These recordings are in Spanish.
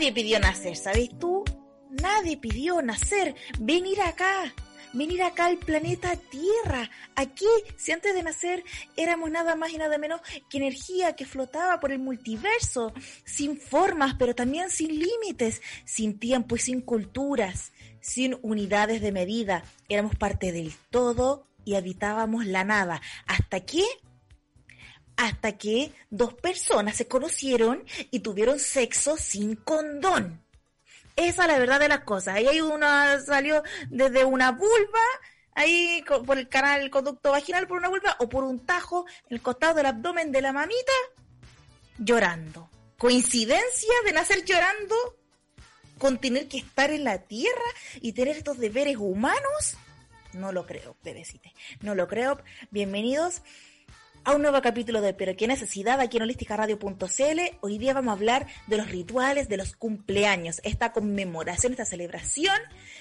Nadie pidió nacer, ¿sabes tú? Nadie pidió nacer, venir acá, venir acá al planeta Tierra. Aquí, si antes de nacer éramos nada más y nada menos que energía que flotaba por el multiverso, sin formas, pero también sin límites, sin tiempo y sin culturas, sin unidades de medida. Éramos parte del todo y habitábamos la nada. ¿Hasta qué? Hasta que dos personas se conocieron y tuvieron sexo sin condón. Esa es la verdad de las cosas. Ahí hay una, salió desde una vulva, ahí por el canal, el conducto vaginal por una vulva, o por un tajo en el costado del abdomen de la mamita, llorando. ¿Coincidencia de nacer llorando? ¿Con tener que estar en la tierra y tener estos deberes humanos? No lo creo, bebecite. No lo creo. Bienvenidos a un nuevo capítulo de Pero qué necesidad aquí en holísticaradio.cl. Hoy día vamos a hablar de los rituales de los cumpleaños, esta conmemoración, esta celebración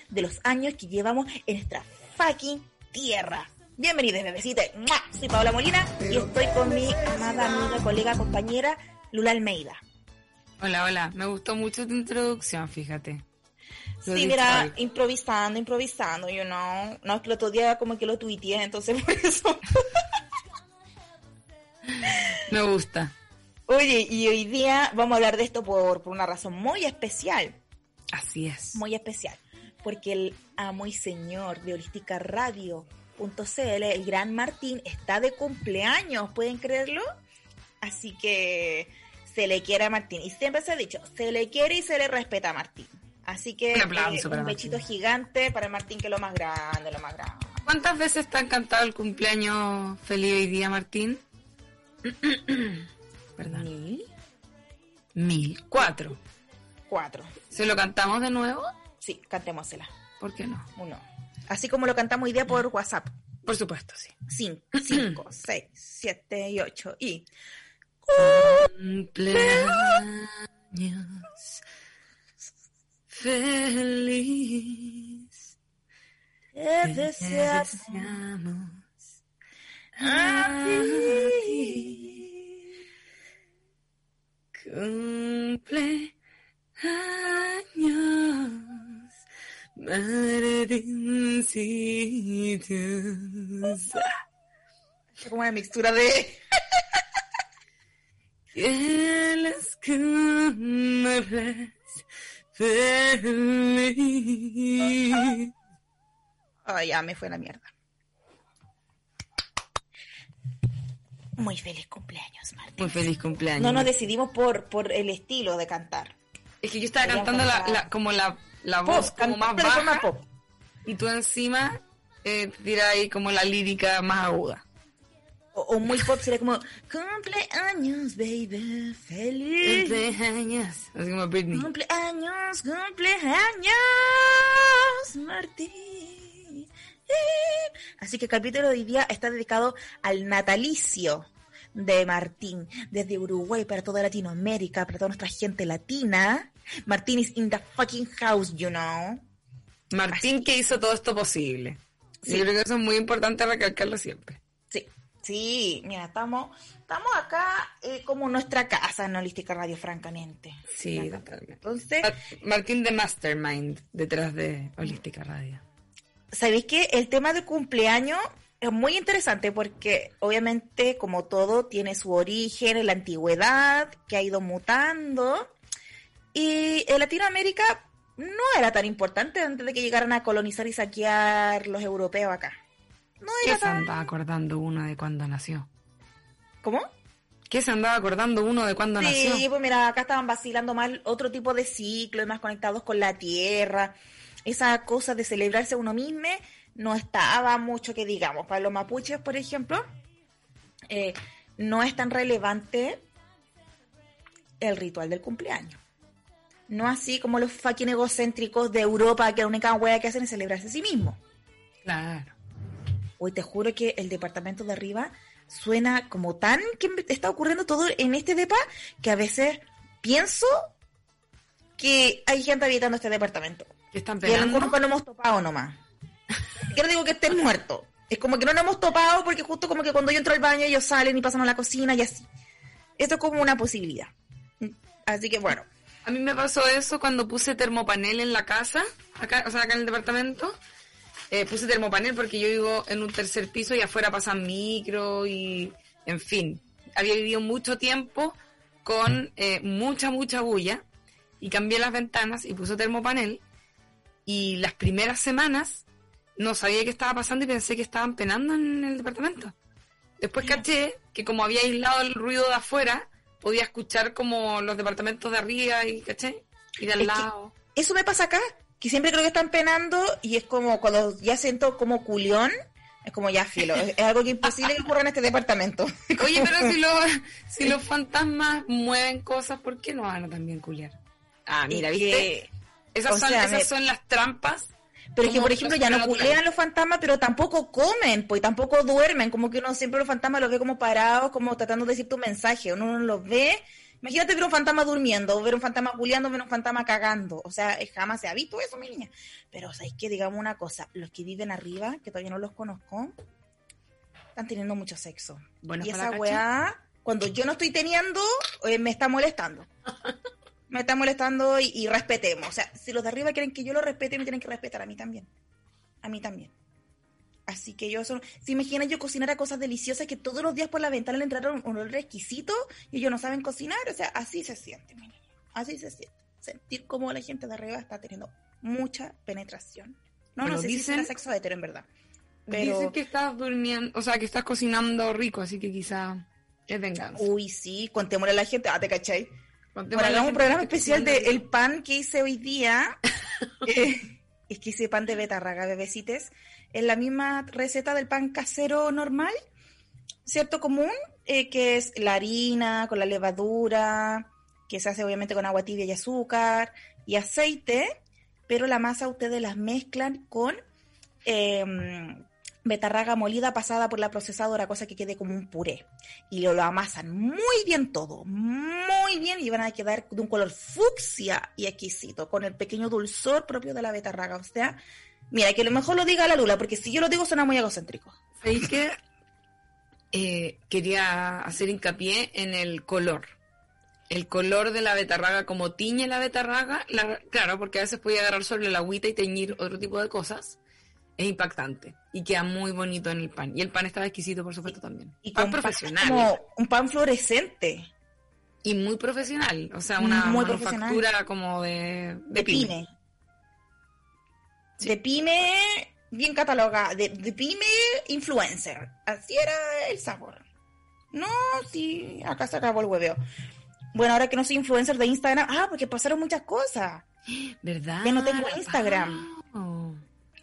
de los años que llevamos en nuestra fucking tierra. Bienvenidos, bebecitos. Soy Paola Molina y estoy con mi amada amiga, colega, compañera Lula Almeida. Hola, hola. Me gustó mucho tu introducción, fíjate. sí, mira, improvisando, improvisando, you know. No, es que el otro día como que lo tuiteé, entonces por eso... Me gusta. Oye, y hoy día vamos a hablar de esto por, una razón muy especial. Así es. Muy especial. Porque el amo y señor de Holística Radio.cl, el gran Martín, está de cumpleaños, ¿pueden creerlo? Así que se le quiere a Martín. Y siempre se ha dicho, se le quiere y se le respeta a Martín. Así que un, aplauso eh, un bechito gigante para Martín, que es lo más grande, lo más grande. ¿Cuántas veces te ha cantado el cumpleaños feliz hoy día, Martín? ¿Verdad? ¿Mil? Mil. Cuatro. Cuatro. ¿Se lo cantamos de nuevo? Sí, cantémosela. ¿Por qué no? Uno. Así como lo cantamos hoy día por WhatsApp. Por supuesto, sí. Cinco, cinco seis, siete y ocho. Y. Cumpleaños feliz. Te deseamos a Cumple años, Martincitos. Es como una mixtura de. que las cumbres feliz. Ay, ya me fue la mierda. Muy feliz cumpleaños, Martín. Muy feliz cumpleaños. No nos decidimos por, por el estilo de cantar. Es que yo estaba cantando la, como la, la voz como más baja. Pop. Y tú encima eh, tiras ahí como la lírica más aguda. O, muy pop sería como cumpleaños, baby, feliz. Cumpleaños. Así como Britney. Cumpleaños, cumpleaños, Martín. Así que el capítulo de hoy día está dedicado al natalicio de Martín, desde Uruguay para toda Latinoamérica, para toda nuestra gente latina. Martín is in the fucking house, you know. Martín que hizo todo esto posible. Sí. Yo creo que eso es muy importante recalcarlo siempre. Sí, sí, mira, estamos, estamos acá eh, como nuestra casa en Holística Radio, francamente. Sí, totalmente. Entonces, Martín de Mastermind detrás de Holística Radio. ¿Sabéis que el tema del cumpleaños es muy interesante porque obviamente como todo tiene su origen en la antigüedad, que ha ido mutando y en Latinoamérica no era tan importante antes de que llegaran a colonizar y saquear los europeos acá. No era ¿Qué se andaba acordando uno de cuando nació? ¿Cómo? ¿Qué se andaba acordando uno de cuando nació? Sí, pues mira, acá estaban vacilando mal otro tipo de ciclos, más conectados con la tierra esa cosa de celebrarse uno mismo no estaba mucho que digamos. Para los mapuches, por ejemplo, eh, no es tan relevante el ritual del cumpleaños. No así como los fucking egocéntricos de Europa, que la única hueá que hacen es celebrarse a sí mismo. Claro. Hoy te juro que el departamento de arriba suena como tan que está ocurriendo todo en este depa que a veces pienso que hay gente habitando este departamento. Están Y nunca no hemos topado nomás. Yo no digo que estén muertos. Es como que no nos hemos topado porque justo como que cuando yo entro al baño ellos salen y pasan a la cocina y así. Esto es como una posibilidad. Así que bueno. A mí me pasó eso cuando puse termopanel en la casa, acá, o sea, acá en el departamento. Eh, puse termopanel porque yo vivo en un tercer piso y afuera pasan micro y, en fin, había vivido mucho tiempo con eh, mucha, mucha bulla y cambié las ventanas y puse termopanel y las primeras semanas no sabía qué estaba pasando y pensé que estaban penando en el departamento. Después caché que como había aislado el ruido de afuera, podía escuchar como los departamentos de arriba y caché y de al lado. Eso me pasa acá, que siempre creo que están penando y es como cuando ya siento como culión, es como ya filo, es, algo que imposible que ocurra en este departamento. Oye, pero si los, si los fantasmas mueven cosas, ¿por qué no van a también culiar? Ah, mira, ¿viste? Esas, son, esas son las trampas pero es que, por ejemplo, ya no culean los fantasmas, pero tampoco comen, pues tampoco duermen. Como que uno siempre los fantasmas los ve como parados, como tratando de decir tu mensaje. Uno no los ve Imagínate ver un fantasma durmiendo, o ver un fantasma culiando, ver un fantasma cagando. O sea, jamás se ha visto eso, mi niña. Pero, ¿sabéis que Digamos una cosa, los que viven arriba, que todavía no los conozco, están teniendo mucho sexo. Bueno, y esa weá, cuando yo no estoy teniendo, eh, me está molestando. me está molestando y, y, respetemos. O sea, si los de arriba quieren que yo los respete, me tienen que respetar a mí también. A mí también. Así que yo son, se imagina yo cocinar a cosas deliciosas que todos los días por la ventana le entraron un olor exquisito y ellos no saben cocinar, o sea, así se siente, mi niña. Así se siente. Sentir como la gente de arriba está teniendo mucha penetración. No, no sé dicen, si sexo hetero en verdad. Pero... Dicen que estás durmiendo, o sea, que estás cocinando rico, así que quizá es venganza. Uy, sí, contémosle a la gente, ah, te cachai. Bueno, hagamos un programa especial del el pan que hice hoy día. eh, es que hice pan de betarraga, bebecites es la misma receta del pan casero normal, ¿cierto? Común, eh, que es la harina con la levadura, que se hace obviamente con agua tibia y azúcar y aceite, pero la masa ustedes las mezclan con em, betarraga molida pasada por la procesadora, cosa que quede como un puré. Y lo, lo, amasan muy bien todo, muy bien, y van a quedar de un color fucsia y exquisito, con el pequeño dulzor propio de la betarraga. O sea, Mira, que a lo mejor lo diga la Lula, porque si yo lo digo suena muy egocéntrico. ¿Sabéis que eh, quería hacer hincapié en el color? El color de la betarraga, como tiñe la betarraga, claro, porque a veces puede agarrar sobre la agüita y teñir otro tipo de cosas. Es impactante y queda muy bonito en el pan. Y el pan estaba exquisito, por supuesto, también. Y pan profesional. Como un pan fluorescente. Y muy profesional, o sea, una manufactura como de, de, pyme de pyme bien catalogada, de, pyme influencer. Así era el sabor. No, sí, acá se acabó el hueveo. Bueno, ahora que no soy influencer de Instagram, ah, porque pasaron muchas cosas. ¿Verdad? Ya no tengo Instagram.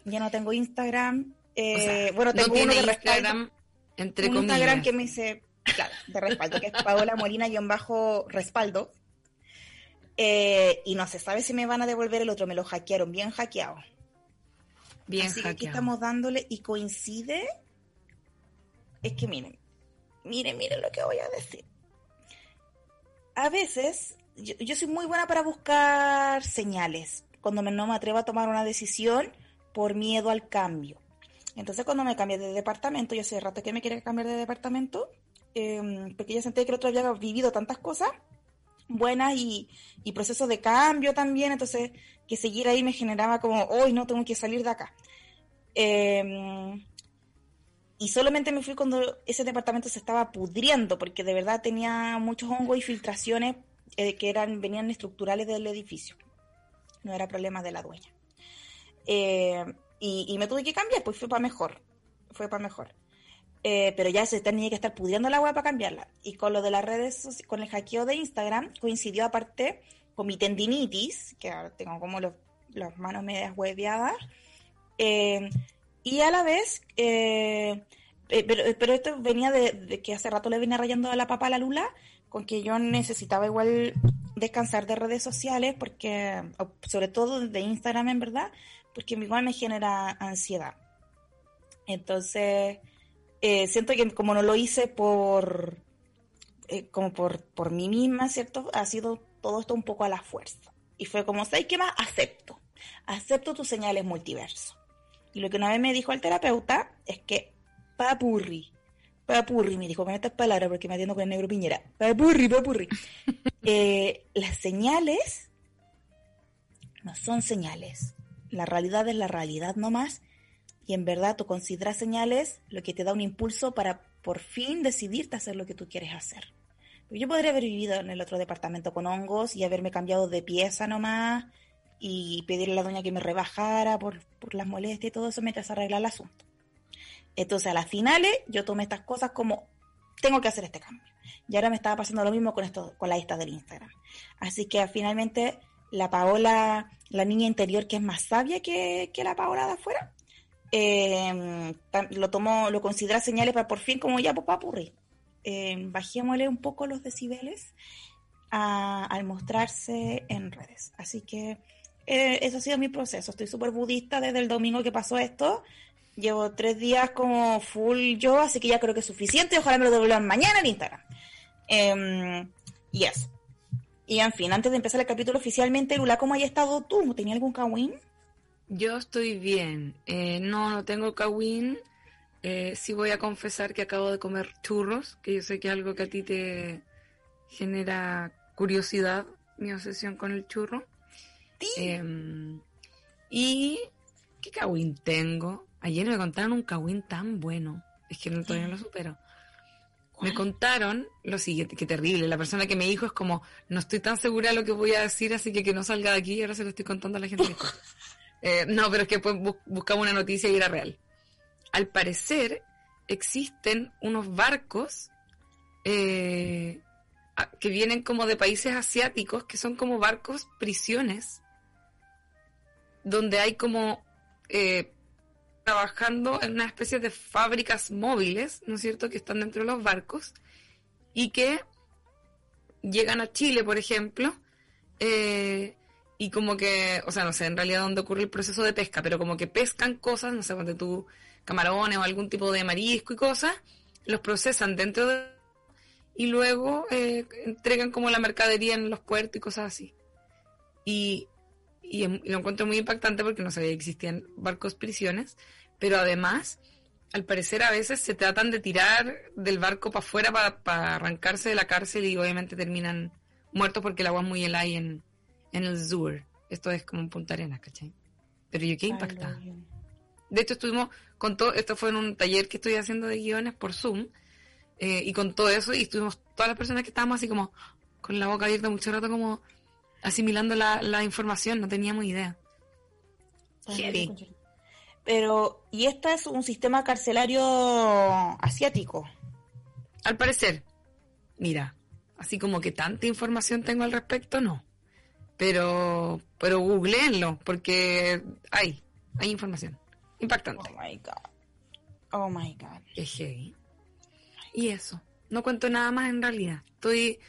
Ya no tengo Instagram. Eh, bueno, tengo uno de Instagram, entre un Instagram que me dice, claro, de respaldo, que es Paola Molina-respaldo. Eh, y no se sabe si me van a devolver el otro, me lo hackearon, bien hackeado. Bien Así que aquí estamos dándole y coincide. Es que miren, miren, miren lo que voy a decir. A veces, yo, soy muy buena para buscar señales cuando me, no me atrevo a tomar una decisión por miedo al cambio. Entonces, cuando me cambié de departamento, yo hace rato que me quería cambiar de departamento, em, porque ya sentí que el otro había vivido tantas cosas buenas y, y procesos de cambio también, entonces que seguir ahí me generaba como, hoy no tengo que salir de acá. Em, y solamente me fui cuando ese departamento se estaba pudriendo, porque de verdad tenía muchos hongos y filtraciones eh, que eran, venían estructurales del edificio. No era problema de la dueña. Eh, y, me tuve que cambiar, pues fue para mejor. Fue para mejor. Eh, pero ya se tenía que estar pudriendo la web para cambiarla. Y con lo de las redes, con el hackeo de Instagram, coincidió aparte con mi tendinitis, que ahora tengo como las manos medias hueveadas, eh, y a la vez, eh, eh, pero, esto venía de, que hace rato le venía rayando a la papa a la Lula, con que yo necesitaba igual descansar de redes sociales, porque, sobre todo de Instagram en verdad, porque igual me genera ansiedad. Entonces, siento que como no lo hice por, como por, por mí misma, ¿cierto? Ha sido todo esto un poco a la fuerza. Y fue como, ¿sabes qué más? Acepto. Acepto tus señales multiverso. Y lo que una vez me dijo el terapeuta es que papurri, papurri, me dijo con estas palabras porque me atiendo con el negro Piñera, papurri, papurri. eh, las señales no son señales. La realidad es la realidad nomás y en verdad tú consideras señales lo que te da un impulso para por fin decidirte hacer lo que tú quieres hacer. Yo podría haber vivido en el otro departamento con hongos y haberme cambiado de pieza nomás y pedirle a la doña que me rebajara por, por las molestias y todo eso mientras arregla el asunto. Entonces a las finales yo tomé estas cosas como tengo que hacer este cambio. Y ahora me estaba pasando lo mismo con esto, con la lista del Instagram. Así que finalmente la Paola, la niña interior que es más sabia que, la Paola de afuera, eh, lo tomó, lo considera señales para por fin como ya pues, purri. Eh, bajémosle un poco los decibeles al mostrarse en redes. Así que eh, eso ha sido mi proceso. Estoy súper budista desde el domingo que pasó esto. Llevo tres días como full yo, así que ya creo que es suficiente. Ojalá me lo devuelvan mañana en Instagram. Eh, y eso. Y en fin, antes de empezar el capítulo oficialmente, Lula, ¿cómo haya estado tú? ¿Tenía algún kawin? Yo estoy bien. Eh, no, no tengo kawin. Eh, sí voy a confesar que acabo de comer churros, que yo sé que es algo que a ti te genera curiosidad, mi obsesión con el churro. Em, y ¿qué kawin tengo? Ayer me contaron un kawin tan bueno. Es que no, todavía no lo supero. Me contaron lo siguiente, qué terrible. La persona que me dijo es como, no estoy tan segura de lo que voy a decir, así que que no salga de aquí y ahora se lo estoy contando a la gente. eh, no, pero es que pues, buscamos una noticia y era real. Al parecer, existen unos barcos eh, que vienen como de países asiáticos, que son como barcos prisiones, donde hay como eh, trabajando en una especie de fábricas móviles, ¿no es cierto?, que están dentro de los barcos y que llegan a Chile, por ejemplo, eh, y como que, o sea, no sé en realidad dónde ocurre el proceso de pesca, pero como que pescan cosas, no sé, donde tú, camarones o algún tipo de marisco y cosas, los procesan dentro de... y luego eh, entregan como la mercadería en los puertos y cosas así. Y, y, lo encuentro muy impactante porque no sabía que existían barcos prisiones, pero además, al parecer a veces se tratan de tirar del barco para afuera para, arrancarse de la cárcel y obviamente terminan muertos porque el agua es muy helada en, en el Zur. Esto es como en Punta Arenas, ¿cachai? Pero yo qué impactada. De hecho, estuvimos con todo, esto fue en un taller que estoy haciendo de guiones por Zoom, eh, y con todo eso, y estuvimos todas las personas que estábamos así como con la boca abierta mucho rato, como asimilando la, la información, no teníamos idea. Pero, ¿y este es un sistema carcelario asiático? Al parecer, mira, así como que tanta información tengo al respecto, no. Pero, pero googleenlo, porque hay, hay información. Impactante. Oh my god. Oh my god. Y eso. No cuento nada más en realidad. Estoy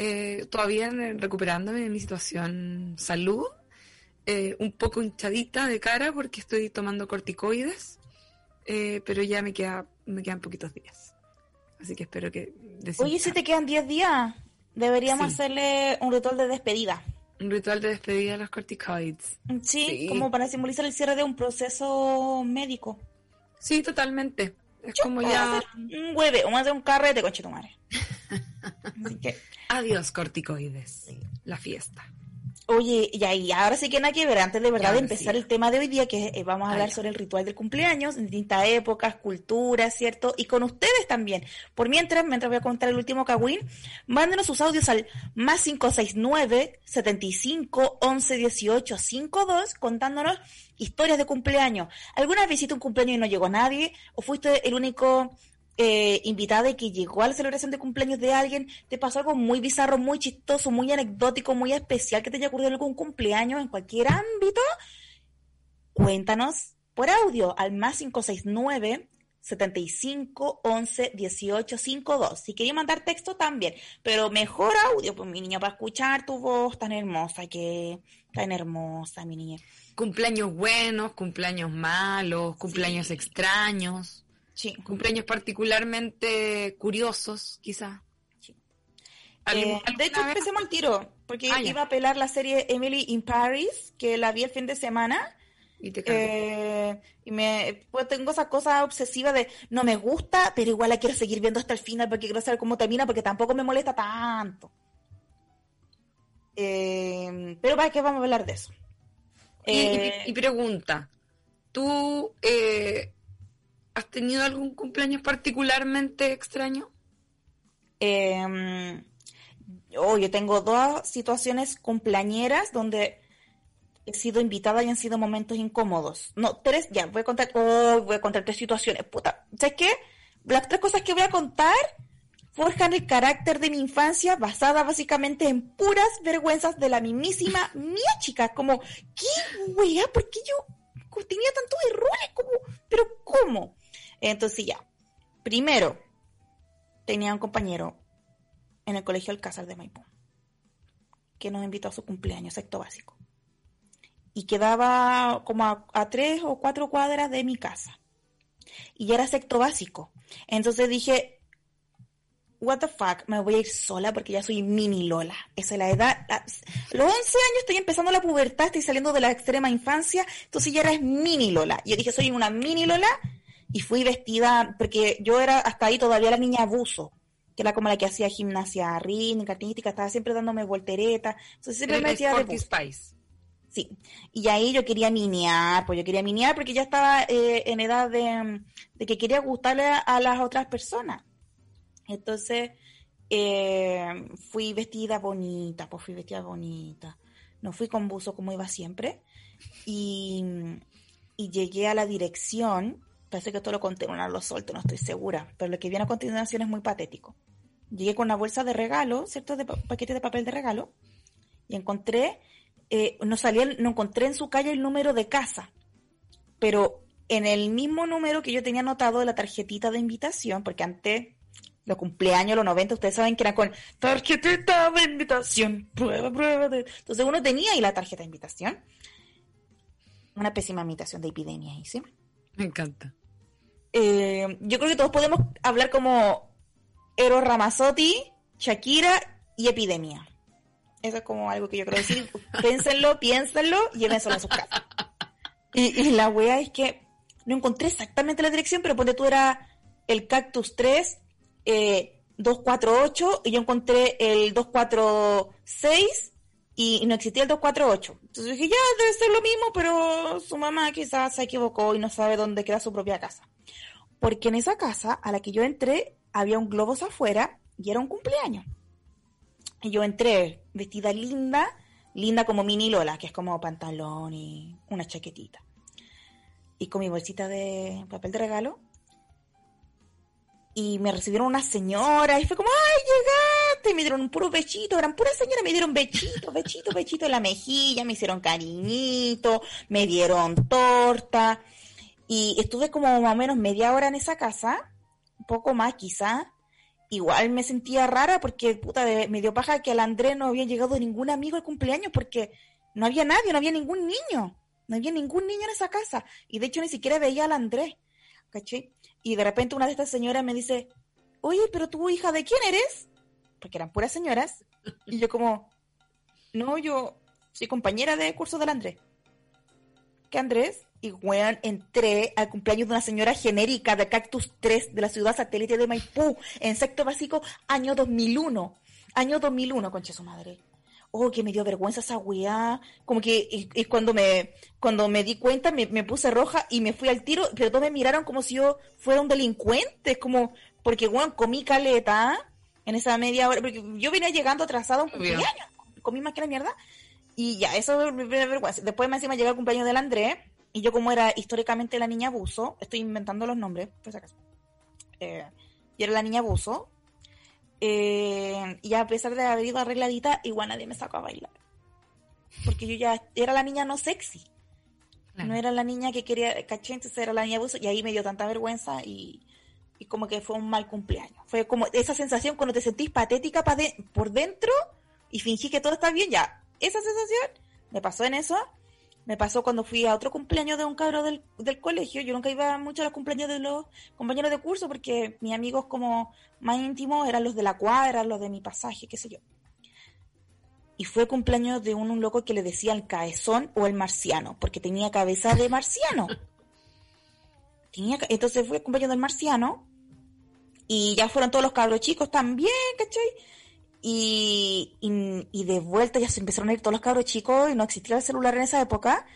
eh, todavía recuperándome de mi situación salud eh, un poco hinchadita de cara porque estoy tomando corticoides, eh, pero ya me, queda, me quedan poquitos días. Así que espero que... Oye, si te quedan 10 días, deberíamos hacerle un ritual de despedida. Un ritual de despedida de los corticoides. Sí, como para simbolizar el cierre de un proceso médico. Sí, totalmente. Es como ya... Un hueve, vamos a hacer un carrete, con madre. Adiós, corticoides. La fiesta. Oye, y ahí, ahora sí que nada que ver, antes de verdad de empezar el tema de hoy día, que eh, vamos a hablar sobre el ritual del cumpleaños, en distintas épocas, culturas, ¿cierto? Y con ustedes también. Por mientras, mientras voy a contar el último cagüín, mándenos sus audios al más 569 75 11 18 52 contándonos historias de cumpleaños. ¿Alguna vez hiciste un cumpleaños y no llegó nadie? ¿O fuiste el único eh, invitada y que llegó a la celebración de cumpleaños de alguien, te pasó algo muy bizarro, muy chistoso, muy anecdótico, muy especial que te haya ocurrido en algún cumpleaños en cualquier ámbito, cuéntanos por audio al más 569 75 11 18 52. Si quería mandar texto también, pero mejor audio, pues mi niña, para escuchar tu voz tan hermosa, que tan hermosa, mi niña. Cumpleaños buenos, cumpleaños malos, cumpleaños extraños. Sí. Cumpleaños particularmente curiosos, quizás. Eh, de hecho, empecemos al tiro, porque ah, iba a pelar la serie Emily in Paris, que la vi el fin de semana. Y te eh, y me pues tengo esa cosa obsesiva de no me gusta, pero igual la quiero seguir viendo hasta el final porque quiero saber cómo termina, porque tampoco me molesta tanto. Eh, pero para que vamos a hablar de eso. Eh, y, pregunta, ¿tú eh, has tenido algún cumpleaños particularmente extraño? Eh, oh, yo tengo dos situaciones cumpleañeras donde he sido invitada y han sido momentos incómodos. No, tres, ya, voy a contar, oh, voy a contar tres situaciones, puta. ¿Sabes qué? Las tres cosas que voy a contar forjan el carácter de mi infancia basada básicamente en puras vergüenzas de la mismísima mía chica. Como, ¿qué wea? ¿Por qué yo tenía tantos errores? Como, ¿pero cómo? Entonces ya, primero, tenía un compañero en el colegio Alcázar de Maipú que nos invitó a su cumpleaños, sexto básico. Y quedaba como a, tres o cuatro cuadras de mi casa. Y ya era sexto básico. Entonces dije, what the fuck, me voy a ir sola porque ya soy mini Lola. Esa es la edad. los 11 años estoy empezando la pubertad, estoy saliendo de la extrema infancia, entonces ya era mini Lola. Yo dije, soy una mini Lola y fui vestida, porque yo era hasta ahí todavía la niña abuso, que era como la que hacía gimnasia rítmica, artística, estaba siempre dándome voltereta, entonces siempre me metía de Spice. Sí, y ahí yo quería miniar, pues yo quería miniar porque ya estaba eh, en edad de, que quería gustarle a, las otras personas. Entonces, eh, fui vestida bonita, pues fui vestida bonita. No fui con buzo como iba siempre. Y, y llegué a la dirección Parece que todo lo conté, no lo suelto, no estoy segura. Pero lo que viene a continuación es muy patético. Llegué con una bolsa de regalo, ¿cierto? De paquete de papel de regalo. Y encontré, eh, no salía, no encontré en su calle el número de casa. Pero en el mismo número que yo tenía anotado de la tarjetita de invitación, porque antes, los cumpleaños, los 90, ustedes saben que era con tarjetita de invitación, prueba, prueba. De... Entonces uno tenía ahí la tarjeta de invitación. Una pésima imitación de epidemia ahí, ¿sí? Me encanta. Eh, yo creo que todos podemos hablar como Eros Ramazzotti, Shakira y Epidemia. Eso es como algo que yo quiero decir. Pénsenlo, piénsenlo, llévenselo a sus casas. Y, la wea es que no encontré exactamente la dirección, pero ponte tú era el Cactus 3, 248, eh, y yo encontré el 246 y, no existía el 248. Entonces dije, ya, debe ser lo mismo, pero su mamá quizás se equivocó y no sabe dónde queda su propia casa. Porque en esa casa a la que yo entré había un globos afuera y era un cumpleaños. Y yo entré vestida linda, linda como mini Lola, que es como pantalón y una chaquetita. Y con mi bolsita de papel de regalo. Y me recibieron una señora y fue como, ¡ay, llegaste! Y me dieron un puro bechito, eran puras señoras, me dieron bechito, bechito, bechito en la mejilla, me hicieron cariñito, me dieron torta. Y estuve como más o menos media hora en esa casa, un poco más quizá. Igual me sentía rara porque, puta, me dio paja que al Andrés no había llegado ningún amigo al cumpleaños porque no había nadie, no había ningún niño. No había ningún niño en esa casa. Y de hecho ni siquiera veía al Andrés. ¿Caché? Y de repente una de estas señoras me dice, oye, pero tu hija de quién eres? Porque eran puras señoras. Y yo como, no, yo soy compañera de curso del Andrés. ¿Qué Andrés? Y weón, entré al cumpleaños de una señora genérica de Cactus 3 de la ciudad satélite de Maipú, en sexto básico, año 2001. Año 2001, concha su madre oh, que me dio vergüenza esa weá. Como que y, cuando me cuando me di cuenta me, puse roja y me fui al tiro, pero todos me miraron como si yo fuera un delincuente, como, porque bueno, comí caleta en esa media hora, porque yo venía llegando atrasado a un cumpleaños, comí más que la mierda, y ya, eso dio vergüenza. Después me encima llegó el cumpleaños del Andrés, y yo como era históricamente la niña abuso, estoy inventando los nombres, por si acaso. Eh, y era la niña abuso, eh, y a pesar de haber ido arregladita, igual nadie me sacó a bailar. Porque yo ya era la niña no sexy. No era la niña que quería, caché, entonces era la niña abuso. Y ahí me dio tanta vergüenza y, y como que fue un mal cumpleaños. Fue como esa sensación cuando te sentís patética por dentro y fingí que todo está bien, ya. Esa sensación me pasó en eso me pasó cuando fui a otro cumpleaños de un cabro del, colegio. Yo nunca iba mucho a los cumpleaños de los compañeros de curso porque mis amigos como más íntimos eran los de la cuadra, los de mi pasaje, qué sé yo. Y fue cumpleaños de un, loco que le decían caezón o el marciano, porque tenía cabeza de marciano. Tenía, entonces fue el cumpleaños del marciano y ya fueron todos los cabros chicos también, ¿cachai? Y, y, de vuelta ya se empezaron a ir todos los cabros chicos y no existía el celular en esa época.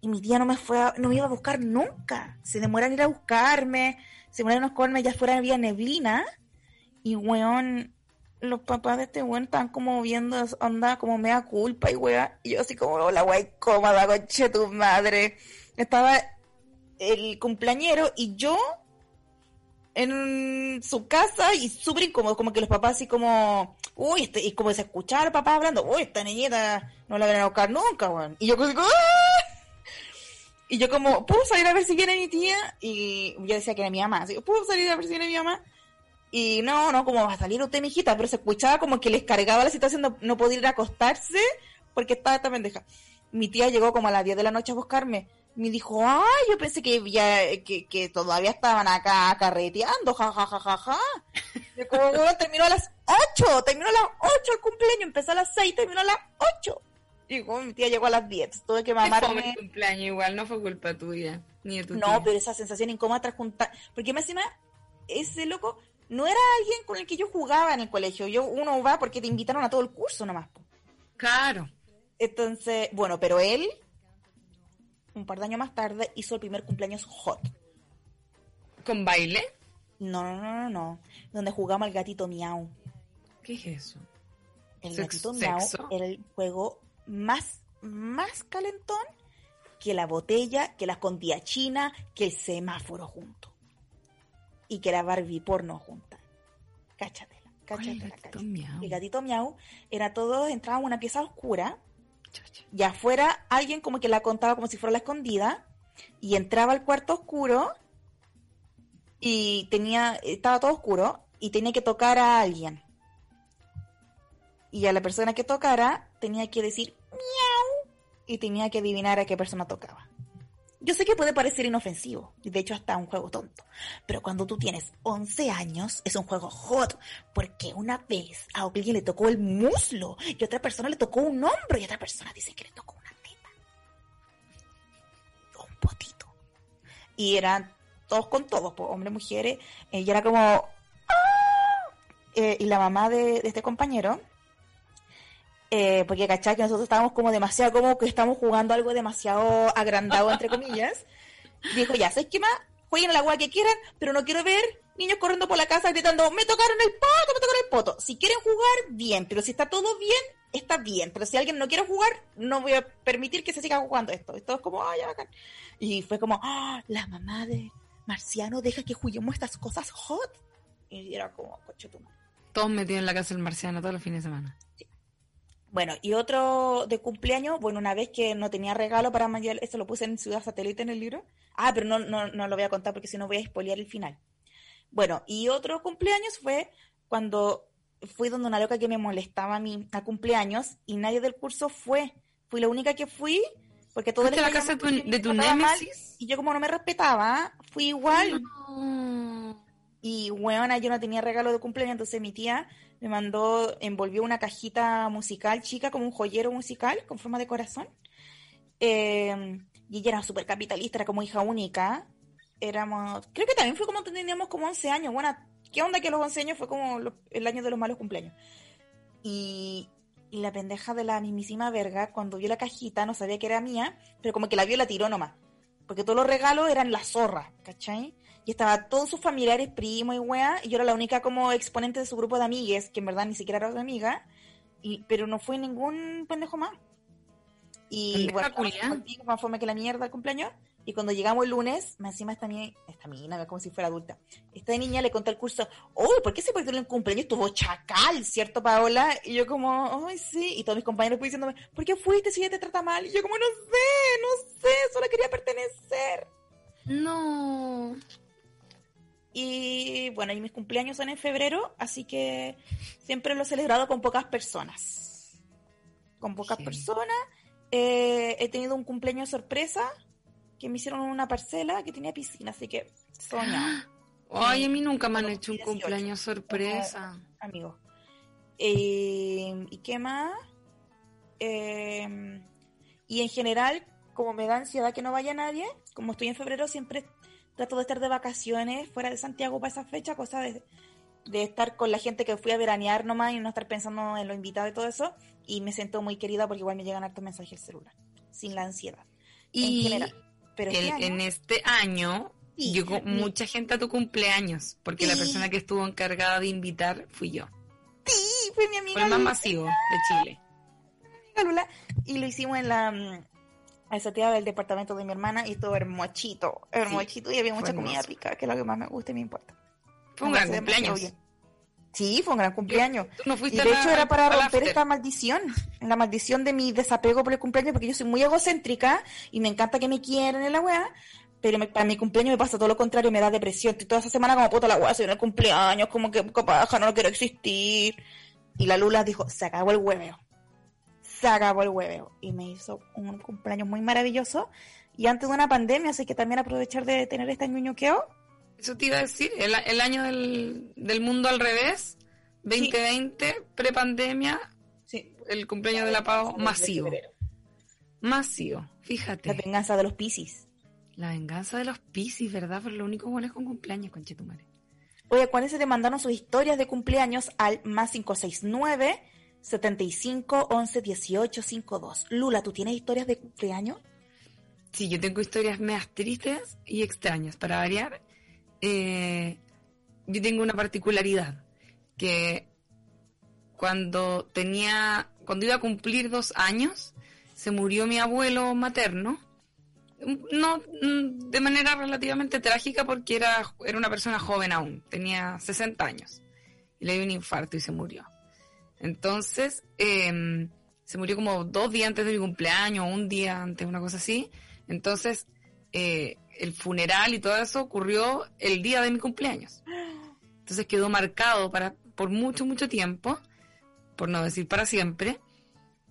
Y mi tía no me fue a- no me iba a buscar nunca. Se demoran en ir a buscarme, se demoran en buscarme, ya fuera había neblina. Y weón, los papás de este weón estaban como viendo onda como mea culpa y weá. Y yo así como, hola weá, cómoda, conche tu madre. Estaba el cumpleañero y yo en su casa y súper incómodo, como que los papás así como, uy, este, y como se escuchaba al papá hablando, uy, esta niñita no la van a buscar nunca, weón. Y yo como, ¡ah! Y yo como, ¿puedo salir a ver si viene mi tía? Y yo decía que era mi mamá, así, ¿puedo salir a ver si viene mi mamá? Y no, no, como va a salir usted, mijita, pero se escuchaba como que les cargaba la situación de no poder ir a acostarse porque estaba esta pendeja. Mi tía llegó como a las 10 de la noche a buscarme. Me dijo, ay, yo pensé que ya, que, que todavía estaban acá carreteando, ja, ja, ja, ja, ja. Yo como, bueno, terminó a las 8, terminó a las 8 el cumpleaños, empezó a las 6, terminó a las 8. Y como mi tía llegó a las 10, tuve que mamarme. el cumpleaños igual, no fue culpa tuya, ni de tu No, tía. pero esa sensación incómoda tras juntar. Porque más encima, ese loco no era alguien con el que yo jugaba en el colegio. Yo, uno va porque te invitaron a todo el curso nomás. po. Claro. Entonces, bueno, pero él, un par de años más tarde, hizo el primer cumpleaños hot. ¿Con baile? No, no, no, no, no. Donde jugamos al gatito miau. ¿Qué es eso? El gatito miau era el juego más, más calentón que la botella, que la escondida china, que el semáforo junto. Y que la Barbie porno junta. Cáchatela, ¿Cuál es el cáchatela, cáchatela. El gatito miau era todo, entraba en una pieza oscura. Y afuera alguien como que la contaba como si fuera la escondida y entraba al cuarto oscuro y tenía estaba todo oscuro y tenía que tocar a alguien. Y a la persona que tocara tenía que decir miau y tenía que adivinar a qué persona tocaba yo sé que puede parecer inofensivo de hecho hasta un juego tonto pero cuando tú tienes 11 años es un juego hot porque una vez a alguien le tocó el muslo y otra persona le tocó un hombro y otra persona dice que le tocó una teta o un potito y eran todos con todos, pues, hombres, mujeres, y era como ¡ah! Eh, y la mamá de, de este compañero eh, porque cachai que nosotros estábamos como demasiado como que estamos jugando algo demasiado agrandado entre comillas dijo ya, ¿sabes qué más? jueguen a la agua que quieran, pero no quiero ver niños corriendo por la casa gritando, me tocaron el poto, me tocaron el poto. Si quieren jugar, bien, pero si está todo bien, está bien. Pero si alguien no quiere jugar, no voy a permitir que se siga jugando esto. Esto es como, ay, ya bacán. Y fue como, ah, la mamá de Marciano deja que juguemos estas cosas hot. Y era como, coche tu madre. Todos metidos en la casa del marciano todos los fines de semana. Bueno, y otro de cumpleaños, bueno, una vez que no tenía regalo para Mayor, eso lo puse en Ciudad Satélite en el libro. Ah, pero no, no, no lo voy a contar porque si no voy a spoilear el final. Bueno, y otro cumpleaños fue cuando fui donde una loca que me molestaba a mí a cumpleaños y nadie del curso fue. Fui la única que fui porque todo ¿Fuiste a la casa de tu, de tu némesis? Y yo como no me respetaba, fui igual. No. Y weona, yo no tenía regalo de cumpleaños, entonces mi tía me mandó, envolvió una cajita musical chica, como un joyero musical, con forma de corazón. Eh, y ella era súper capitalista, era como hija única. Éramos, creo que también fue como teníamos como 11 años. Bueno, ¿qué onda que los 11 años fue como el año de los malos cumpleaños? Y, y la pendeja de la mismísima verga, cuando vio la cajita, no sabía que era mía, pero como que la vio la tiró nomás. Porque todos los regalos eran la zorra, ¿cachai? Y estaba todos sus familiares, primos y weá, y yo era la única como exponente de su grupo de amigues, que en verdad ni siquiera era su amiga, y, pero no fue ningún pendejo más. Y bueno, más fome que la mierda el cumpleaños. Y cuando llegamos el lunes, más encima esta mina, esta mina, como si fuera adulta, esta niña le conté al curso, oh, ¿por qué se perdió el cumpleaños? Estuvo chacal, ¿cierto, Paola? Y yo como, ay, sí. Y todos mis compañeros fui diciéndome, ¿por qué fuiste si ella te trata mal? Y yo como, no sé, no sé, solo quería pertenecer. No. Y bueno, y mis cumpleaños son en febrero, así que siempre lo he celebrado con pocas personas. Con pocas Sí. personas. Eh, he tenido un cumpleaños sorpresa que me hicieron en una parcela que tenía piscina, así que soñado, Ay, a mí nunca me han hecho un 18. cumpleaños sorpresa. amigo. Eh, ¿Y qué más? Eh, y en general, como me da ansiedad que no vaya nadie, como estoy en febrero, siempre trato de estar de vacaciones fuera de Santiago para esa fecha, cosa de, de estar con la gente que fui a veranear nomás y no estar pensando en lo invitado y todo eso. Y me siento muy querida porque igual me llegan hartos mensajes al celular, sin la ansiedad. Y general. Pero el- este año- en este año Sí, llegó mi- mucha gente a tu cumpleaños, porque la persona que estuvo encargada de invitar fui yo. Sí, fue mi amiga Fue el más Lula, masivo de Chile. Lula, y lo hicimos en la mm, azotea del departamento de mi hermana y estuvo hermochito, hermochito y había mucha comida hermoso. rica, que es lo que más me gusta y me importa. Fue un gran cumpleaños. bien. Sí, fue un gran cumpleaños. No Y de la- hecho era para romper esta maldición, la maldición de mi desapego por el cumpleaños, porque yo soy muy egocéntrica y me encanta que me quieran en la weá, pero me- para mi cumpleaños me pasa todo lo contrario, me da depresión. Estoy toda esa semana como puta la weá, soy en el cumpleaños, como que paja, no quiero existir. Y la Lula dijo, se acabó el hueveo. Se acabó el hueveo. Y me hizo un cumpleaños muy maravilloso. Y antes de una pandemia, así que también aprovechar de tener este ñuñoqueo. Eso te iba a decir, el, el año del, del mundo al revés, 2020, prepandemia, Sí. el cumpleaños de la Pau masivo. Masivo, La fíjate. venganza de los Piscis. La venganza de los Piscis, ¿verdad? Pero lo único bueno es con cumpleaños, conchetumare. Oye, acuérdense de mandarnos sus historias de cumpleaños al más 569 75 11 18 52. Lula, ¿tú tienes historias de cumpleaños? Sí, yo tengo historias medias tristes y extrañas. Para variar, eh, yo tengo una particularidad, que cuando tenía, cuando iba a cumplir dos años, se murió mi abuelo materno. No mm, de manera relativamente trágica porque era, era una persona joven aún, tenía 60 años. Y le dio un infarto y se murió. Entonces, em, se murió como dos días antes de mi cumpleaños, un día antes, una cosa así. Entonces, eh, el funeral y todo eso ocurrió el día de mi cumpleaños. Entonces quedó marcado para, por mucho, mucho tiempo, por no decir para siempre,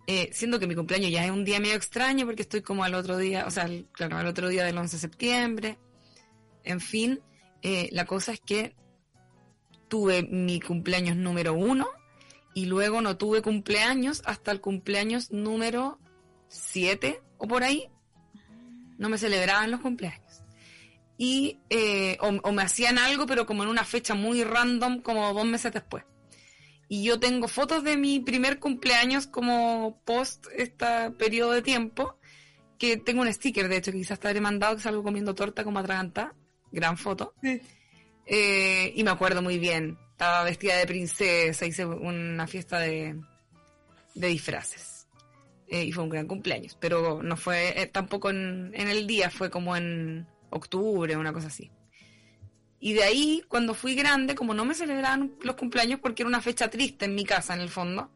eh, siendo que mi cumpleaños ya es un día medio extraño porque estoy como al otro día, o sea, claro, al otro día del 11 de septiembre. En fin, eh, la cosa es que tuve mi cumpleaños número uno y luego no tuve cumpleaños hasta el cumpleaños número siete o por ahí. No me celebraban los cumpleaños. Y, eh, o, o me hacían algo, pero como en una fecha muy random, como dos meses después. Y yo tengo fotos de mi primer cumpleaños como post este periodo de tiempo, que tengo un sticker, de hecho, que quizás te habré mandado, que salgo comiendo torta como atragantada. Gran foto. Eh, y me acuerdo muy bien. Estaba vestida de princesa, hice una fiesta de, de disfraces. Eh, y fue un gran cumpleaños. Pero no fue eh, tampoco en, el día, fue como en octubre, una cosa así. Y de ahí, cuando fui grande, como no me celebraban los cumpleaños porque era una fecha triste en mi casa, en el fondo,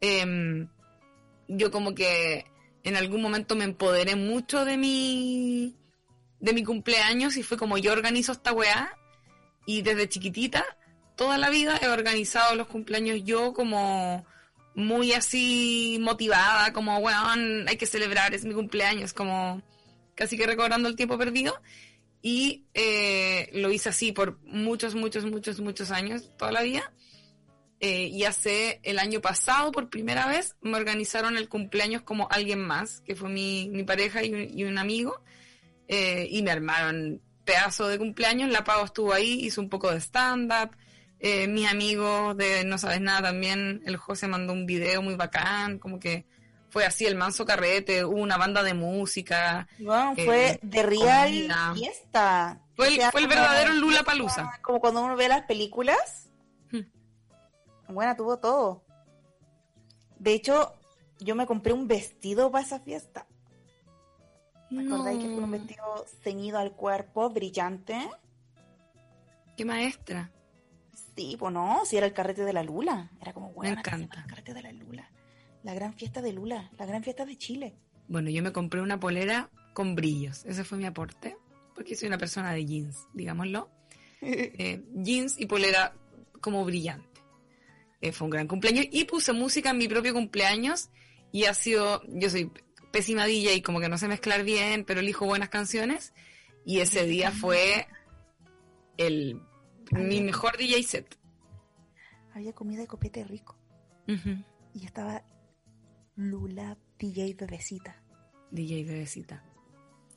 em, yo como que en algún momento me empoderé mucho de mi, de mi cumpleaños y fue como yo organizo esta weá y desde chiquitita, toda la vida he organizado los cumpleaños yo como muy así motivada, como weón, hay que celebrar, es mi cumpleaños, como casi que recobrando el tiempo perdido. Y eh, lo hice así por muchos, muchos, muchos, muchos años, toda la vida. Eh, y hace el año pasado, por primera vez, me organizaron el cumpleaños como alguien más, que fue mi, mi pareja y un, amigo. Eh, y me armaron pedazo de cumpleaños. La Pau estuvo ahí, hizo un poco de stand-up. Eh, mis amigos de No Sabes Nada también, el José mandó un video muy bacán, como que fue así el manso carrete, hubo una banda de música. Bueno, Eh, fue de real comida. fiesta. Fue el- O sea, fue el como verdadero Lula Palusa. Como cuando uno ve las películas. Hmm. Bueno, tuvo todo. De hecho, yo me compré un vestido para esa fiesta. ¿Me acordáis que fue un vestido ceñido al cuerpo, brillante? Qué maestra. Pues no, si era el carrete de la Lula. Era como, bueno, encanta. el carrete de la Lula. La gran fiesta de Lula, la gran fiesta de Chile. Bueno, yo me compré una polera con brillos. Ese fue mi aporte. Porque soy una persona de jeans, digámoslo. Eh, jeans y polera como brillante. Eh, fue un gran cumpleaños. Y puse música en mi propio cumpleaños. Y ha sido. Yo soy pésima DJ y como que no sé mezclar bien, pero elijo buenas canciones. Y ese día fue el mi mejor DJ set. Había comida de copete rico. Y estaba Lula DJ bebecita. DJ bebecita.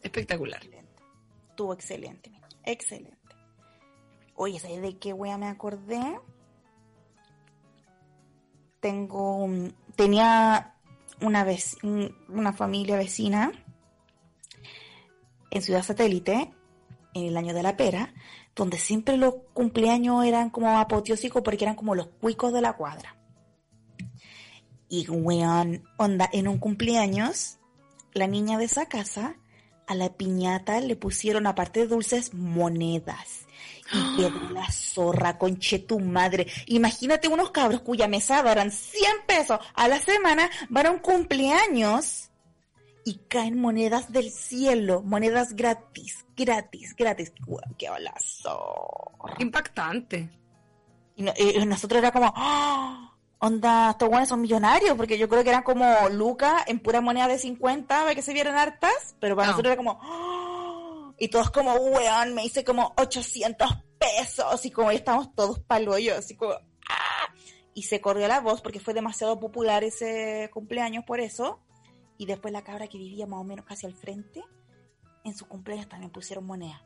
Espectacular. Excelente. Estuvo excelente, mira. Excelente. Oye, ¿sabes de qué wea me acordé? Tengo. Tenía una, un- una familia vecina en Ciudad Satélite, en el año de la pera, donde siempre los cumpleaños eran como apoteósicos porque eran como los cuicos de la cuadra. Y weón, onda, en un cumpleaños, la niña de esa casa, a la piñata le pusieron, aparte de dulces, monedas. Y quedó la zorra, conche tu madre. Imagínate unos cabros cuya mesada eran 100 pesos a la semana, van a un cumpleaños y caen monedas del cielo, monedas gratis, gratis, gratis. ¡Qué holazo! Impactante. Y, nosotros era como, ¡Ah! onda, estos buenos son millonarios, porque yo creo que eran como lucas en pura moneda de 50 para que se vieran hartas, pero para nosotros era como, ¡Ah! y todos como, weón, me hice como 800 pesos, y como ya estamos todos paloyos, así como, ¡ah! Y se corrió la voz porque fue demasiado popular ese cumpleaños por eso y después la cabra que vivía más o menos casi al frente, en su cumpleaños también pusieron moneda.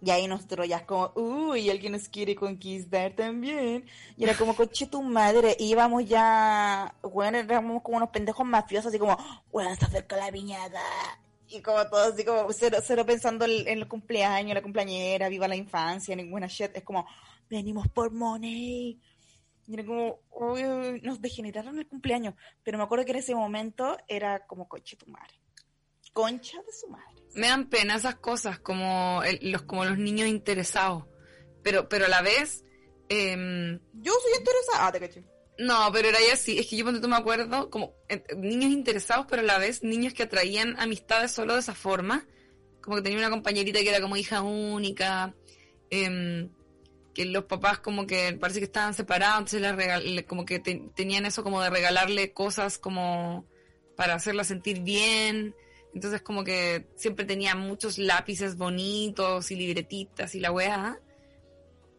Y ahí nosotros ya como, uy, alguien nos quiere conquistar también. Y era como, coche tu madre. Y íbamos ya, bueno, éramos como unos pendejos mafiosos, así como, bueno, se acerca la viñada. Y como todos, así como, cero, cero pensando en el cumpleaños, la cumpleañera, viva la infancia, ninguna shit. Es como, venimos por money. Y era como, nos degeneraron el cumpleaños. Pero me acuerdo que en ese momento era como concha de tu madre. Concha de su madre. Me dan pena esas cosas, como los, como los niños interesados. Pero, pero a la vez. Em, yo soy interesada. Ah, te caché. No, pero era ya así. Es que yo cuando tú me acuerdo, como eh, niños interesados, pero a la vez niños que atraían amistades solo de esa forma. Como que tenía una compañerita que era como hija única. Eh, que los papás como que parece que estaban separados, entonces como que tenían eso como de regalarle cosas como para hacerla sentir bien. Entonces como que siempre tenía muchos lápices bonitos y libretitas y la weá.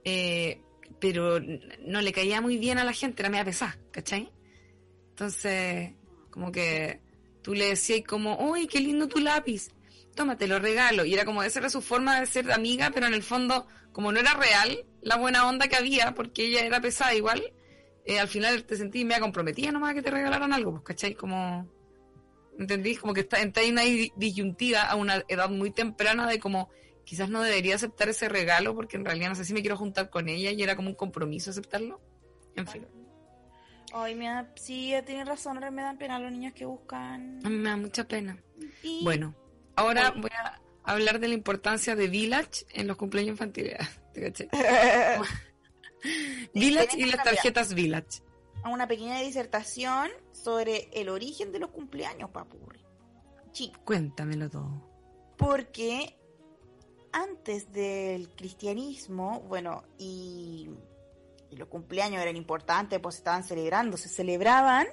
Eh, pero no le caía muy bien a la gente, era media pesada, ¿cachai? Entonces, como que tú le decías como, uy, qué lindo tu lápiz, tómate, lo regalo. Y era como, esa era su forma de ser amiga, pero en el fondo, como no era real, la buena onda que había, porque ella era pesada igual, eh, al final te sentí media comprometida nomás a que te regalaran algo, pues, ¿cachai? Como, ¿entendís? Como que está, está ahí una disyuntiva a una edad muy temprana de como, quizás no debería aceptar ese regalo porque en realidad no sé si me quiero juntar con ella y era como un compromiso aceptarlo. En fin. Ay, me da, sí, tienes razón, ahora me dan pena los niños que buscan. A mí me da mucha pena. Bueno, ahora voy a hablar de la importancia de Village en los cumpleaños infantiles. Village y las tarjetas Village. Una pequeña disertación sobre el origen de los cumpleaños, papurri. Sí. Cuéntamelo todo. Porque antes del cristianismo, bueno, y, y, los cumpleaños eran importantes, pues estaban celebrando, se celebraban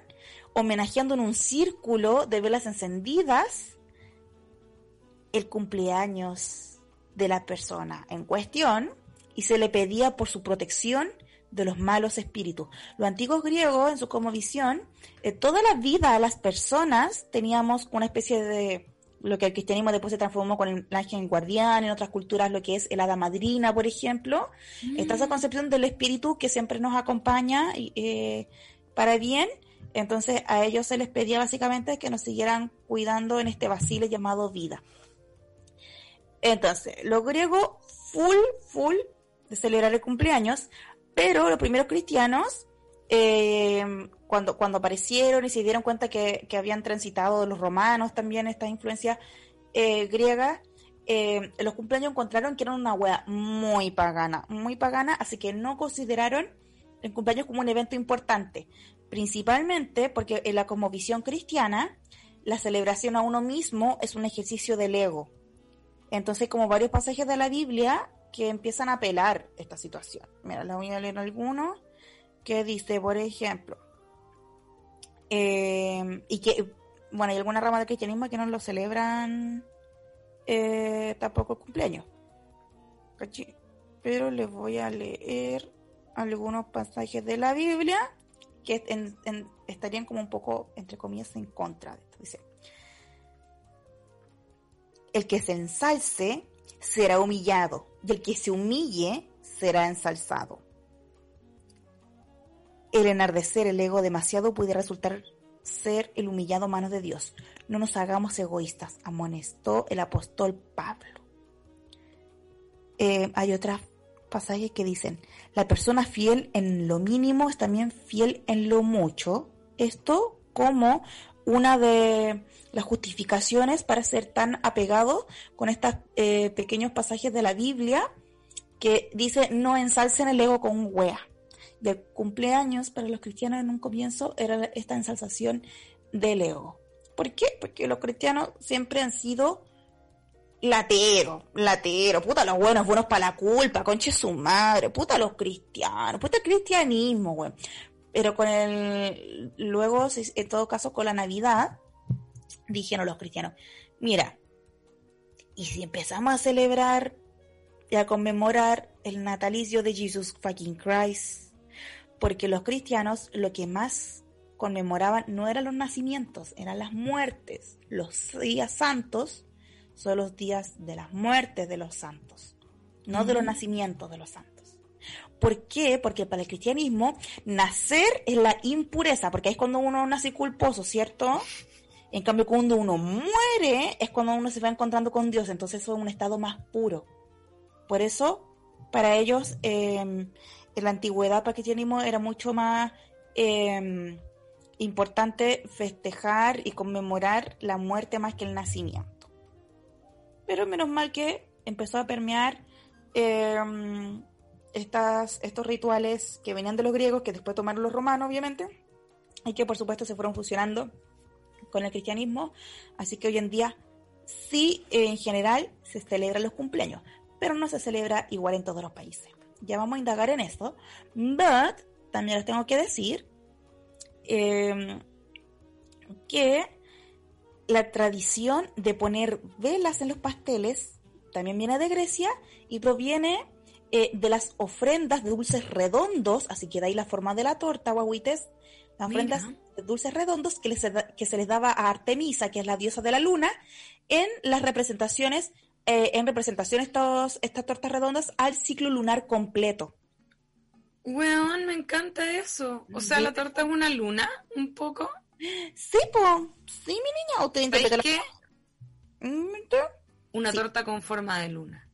homenajeando en un círculo de velas encendidas el cumpleaños de la persona en cuestión y se le pedía por su protección de los malos espíritus. Los antiguos griegos, en su cosmovisión, eh, toda la vida a las personas teníamos una especie de lo que el cristianismo después se transformó con el ángel guardián, en otras culturas lo que es el hada madrina, por ejemplo. Está esa mm. concepción del espíritu que siempre nos acompaña eh, para bien. Entonces a ellos se les pedía básicamente que nos siguieran cuidando en este vacile llamado vida. Entonces, los griegos full, full de celebrar el cumpleaños, pero los primeros cristianos, eh, cuando, cuando aparecieron y se dieron cuenta que, habían transitado los romanos también esta influencia eh, griega, eh, los cumpleaños encontraron que eran una wea muy pagana, muy pagana, así que no consideraron el cumpleaños como un evento importante, principalmente porque en la cosmovisión cristiana, la celebración a uno mismo es un ejercicio del ego. Entonces, como varios pasajes de la Biblia que empiezan a apelar esta situación. Mira, les voy a leer algunos que dice, por ejemplo, eh, y que, bueno, hay alguna rama del cristianismo que no lo celebran eh, tampoco el cumpleaños. Pero les voy a leer algunos pasajes de la Biblia que estarían como un poco, entre comillas, en contra de esto. Dice, el que se ensalce será humillado, y el que se humille será ensalzado. El enardecer el ego demasiado puede resultar ser el humillado mano de Dios. No nos hagamos egoístas, amonestó el apóstol Pablo. Eh, hay otros pasajes que dicen, la persona fiel en lo mínimo es también fiel en lo mucho. Esto como una de las justificaciones para ser tan apegado con estos eh, pequeños pasajes de la Biblia que dice no ensalcen el ego con wea. De cumpleaños para los cristianos en un comienzo era esta ensalzación del ego. ¿Por qué? Porque los cristianos siempre han sido latero, latero, puta los buenos, buenos para la culpa, conche su madre, puta los cristianos, puta el cristianismo, güey. Pero con el, luego, en todo caso, con la Navidad, dijeron los cristianos, mira, y si empezamos a celebrar y a conmemorar el natalicio de Jesus fucking Christ, porque los cristianos lo que más conmemoraban no eran los nacimientos, eran las muertes. Los días santos son los días de las muertes de los santos, no de los nacimientos de los santos. ¿Por qué? Porque para el cristianismo nacer es la impureza, porque es cuando uno nace culposo, ¿cierto? En cambio, cuando uno muere es cuando uno se va encontrando con Dios, entonces eso es un estado más puro. Por eso, para ellos, em, en la antigüedad para el cristianismo era mucho más em, importante festejar y conmemorar la muerte más que el nacimiento. Pero menos mal que empezó a permear em, estos rituales que venían de los griegos, que después tomaron los romanos, obviamente, y que por supuesto se fueron fusionando con el cristianismo. Así que hoy en día sí, en general, se celebran los cumpleaños, pero no se celebra igual en todos los países. Ya vamos a indagar en esto, but también les tengo que decir Em, que la tradición de poner velas en los pasteles también viene de Grecia y proviene eh, de las ofrendas de dulces redondos, así que de ahí la forma de la torta, guaguites, las ofrendas de dulces redondos que, que, se les daba a Artemisa, que es la diosa de la luna, en las representaciones, eh, en representación estos, estas tortas redondas al ciclo lunar completo. Weón, me encanta eso. O sea, la torta es una luna, un poco. Sí, po. Sí, mi niña. ¿O te qué? Mm, una torta con forma de luna.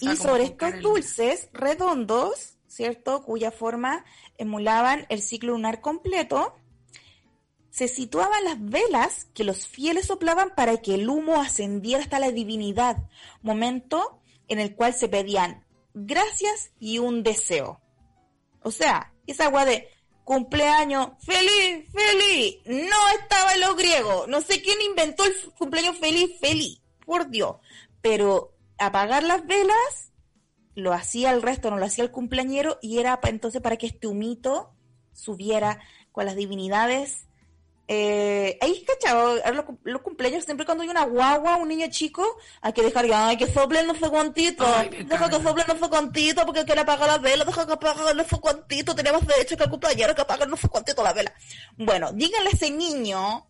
Y sobre estos dulces redondos, ¿cierto? Cuya forma emulaban el ciclo lunar completo, se situaban las velas que los fieles soplaban para que el humo ascendiera hasta la divinidad, momento en el cual se pedían gracias y un deseo. O sea, esa agua de cumpleaños feliz, feliz, no estaba en los griegos. No sé quién inventó el cumpleaños feliz, feliz, por Dios. Pero apagar las velas lo hacía el resto, no lo hacía el cumpleañero y era entonces para que este humito subiera con las divinidades eh, ahí, cachado, los, los, cumpleaños, siempre cuando hay una guagua, un niño chico, hay que dejar, ay, que sople no sé cuantito, deja que sople no sé cuantito, porque quiere apagar la vela, deja que apague no sé cuantito, tenemos derecho que el cumpleaños que apague no sé cuantito la vela. Bueno, díganle a ese niño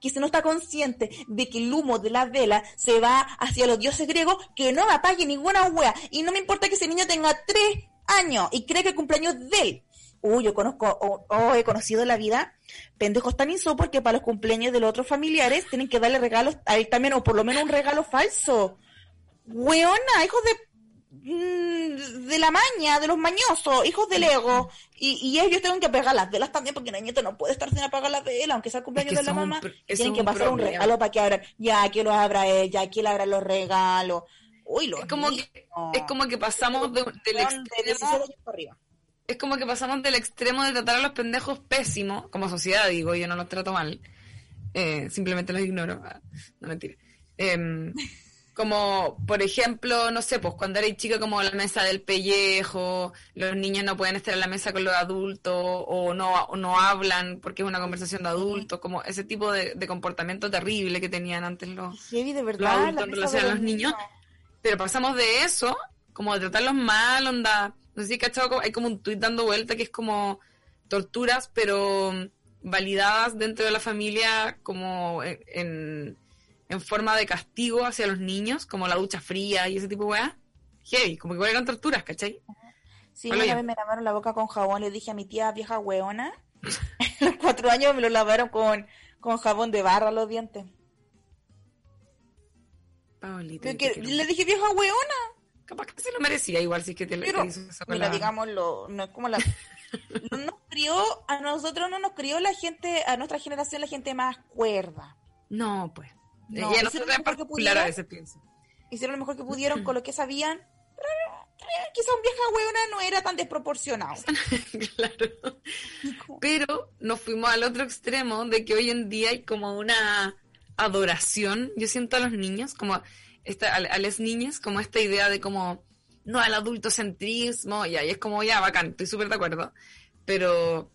que si no está consciente de que el humo de la vela se va hacia los dioses griegos, que no apague ninguna wea. Y no me importa que ese niño tenga tres años y cree que el cumpleaños de él uy, yo conozco, o, he conocido la vida pendejos tan inso porque para los cumpleaños de los otros familiares tienen que darle regalos a él también, o por lo menos un regalo falso. Weona, hijos de de la maña, de los mañosos, hijos del ego. Y, y ellos tienen que pegar las velas también, porque el niño no puede estar sin apagar las velas, aunque sea el cumpleaños de la mamá. Tienen que pasar un regalo para que abran. Ya, que lo abra ella, que le abra los regalos. Uy, lo es como que Es como que pasamos de, del extremo es como que pasamos del extremo de tratar a los pendejos pésimo, como sociedad digo, yo no los trato mal, eh, simplemente los ignoro, ah, no mentira. Em, como, por ejemplo, no sé, pues cuando eres chica como la mesa del pellejo, los niños no pueden estar en la mesa con los adultos o no, no hablan porque es una conversación de adultos, como ese tipo de, comportamiento terrible que tenían antes los, de verdad, adultos en relación a los niños. Pero pasamos de eso, como de tratarlos mal, onda, no sé si cachado, hay como un tuit dando vuelta que es como torturas, pero validadas dentro de la familia como en, en forma de castigo hacia los niños, como la ducha fría y ese tipo de weá. Heavy, como que eran torturas, ¿cachai? Sí, una vez me lavaron la boca con jabón, le dije a mi tía vieja weona, los cuatro años me lo lavaron con, con jabón de barra los dientes. Paulita. le dije, vieja weona. Capaz que se lo merecía igual si es que te, Pero, hizo eso mira, digámoslo, no es como la... no nos crió, a nosotros no nos crió la gente, a nuestra generación la gente más cuerda. No, pues. No, y a hicieron nosotros lo es mejor que particular a veces pienso. Hicieron lo mejor que pudieron con lo que sabían. Pero, quizá un vieja weona no era tan desproporcionado. claro. Pero nos fuimos al otro extremo de que hoy en día hay como una adoración, yo siento a los niños, como esta, a, a las niñas, como esta idea de como, no al adultocentrismo, y ahí es como, ya, bacán, estoy súper de acuerdo, pero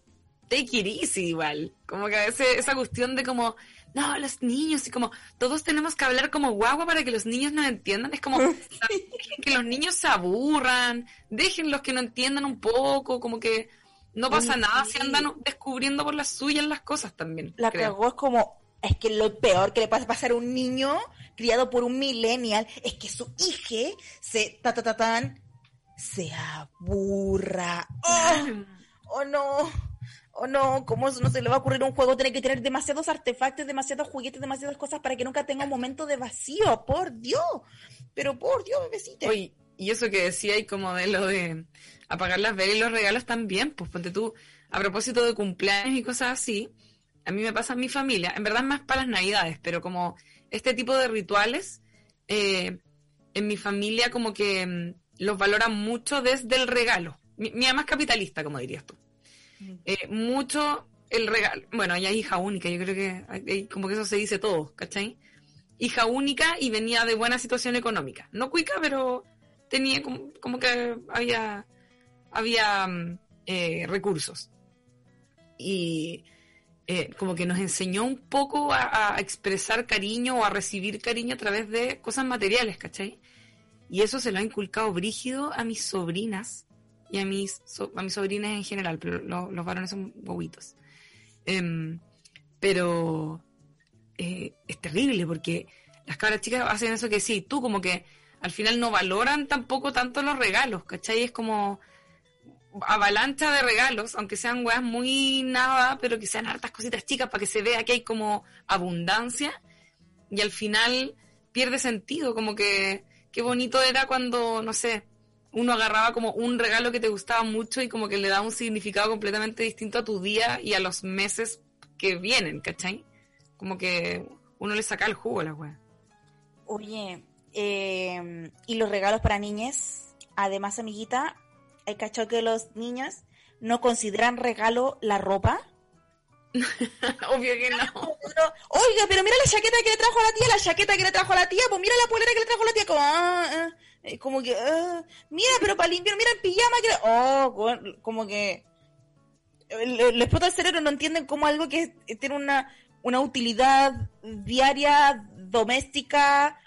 take it easy igual, como que a veces esa cuestión de como, no, los niños, y como, todos tenemos que hablar como guagua para que los niños nos entiendan, es como, dejen que los niños se aburran, déjenlos que no entiendan un poco, como que no pasa nada si andan descubriendo por las suyas las cosas también. La creo. cagó es como, es que lo peor que le puede pasar a un niño criado por un millennial es que su hija se, ta, ta, ta, tan, se aburra. ¡Oh! ¡Oh, no! ¡Oh, no! ¿Cómo no se le va a ocurrir un juego? Tiene que tener demasiados artefactos, demasiados juguetes, demasiadas cosas para que nunca tenga un momento de vacío. ¡Por Dios! Pero por Dios, bebecita. Oye, y eso que decía y como de lo de apagar las velas y los regalos también, pues ponte tú, a propósito de cumpleaños y cosas así, a mí me pasa en mi familia, en verdad más para las navidades, pero como este tipo de rituales, eh, en mi familia como que mm, los valoran mucho desde el regalo. Mi, mi es capitalista, como dirías tú. Eh, mucho el regalo. Bueno, ella es hija única, yo creo que como que eso se dice todo, ¿cachai? Hija única y venía de buena situación económica. No cuica, pero tenía como, como que había, había mm, eh, recursos. Y eh, como que nos enseñó un poco a, a expresar cariño o a recibir cariño a través de cosas materiales, ¿cachai? Y eso se lo ha inculcado brígido a mis sobrinas y a mis, so- a mis sobrinas en general, pero lo- los varones son bobitos. Em, pero eh, es terrible porque las cabras chicas hacen eso que sí, tú como que al final no valoran tampoco tanto los regalos, ¿cachai? Es como avalancha de regalos, aunque sean weas muy nada, pero que sean hartas cositas chicas para que se vea que hay como abundancia y al final pierde sentido, como que qué bonito era cuando, no sé, uno agarraba como un regalo que te gustaba mucho y como que le daba un significado completamente distinto a tu día y a los meses que vienen, ¿cachai? Como que uno le saca el jugo a la wea. Oye, eh, y los regalos para niñas, además, amiguita, hay cacho que los niños no consideran regalo la ropa. Obvio que no. Oiga, pero mira la chaqueta que le trajo a la tía, la chaqueta que le trajo a la tía, pues mira la polera que le trajo a la tía, como, ah, ah, eh, como que, ah, mira, pero para invierno, mira el pijama que le- oh, co- como que eh, le- les explota el cerebro, no entienden como algo que es- tiene una, una utilidad diaria, doméstica,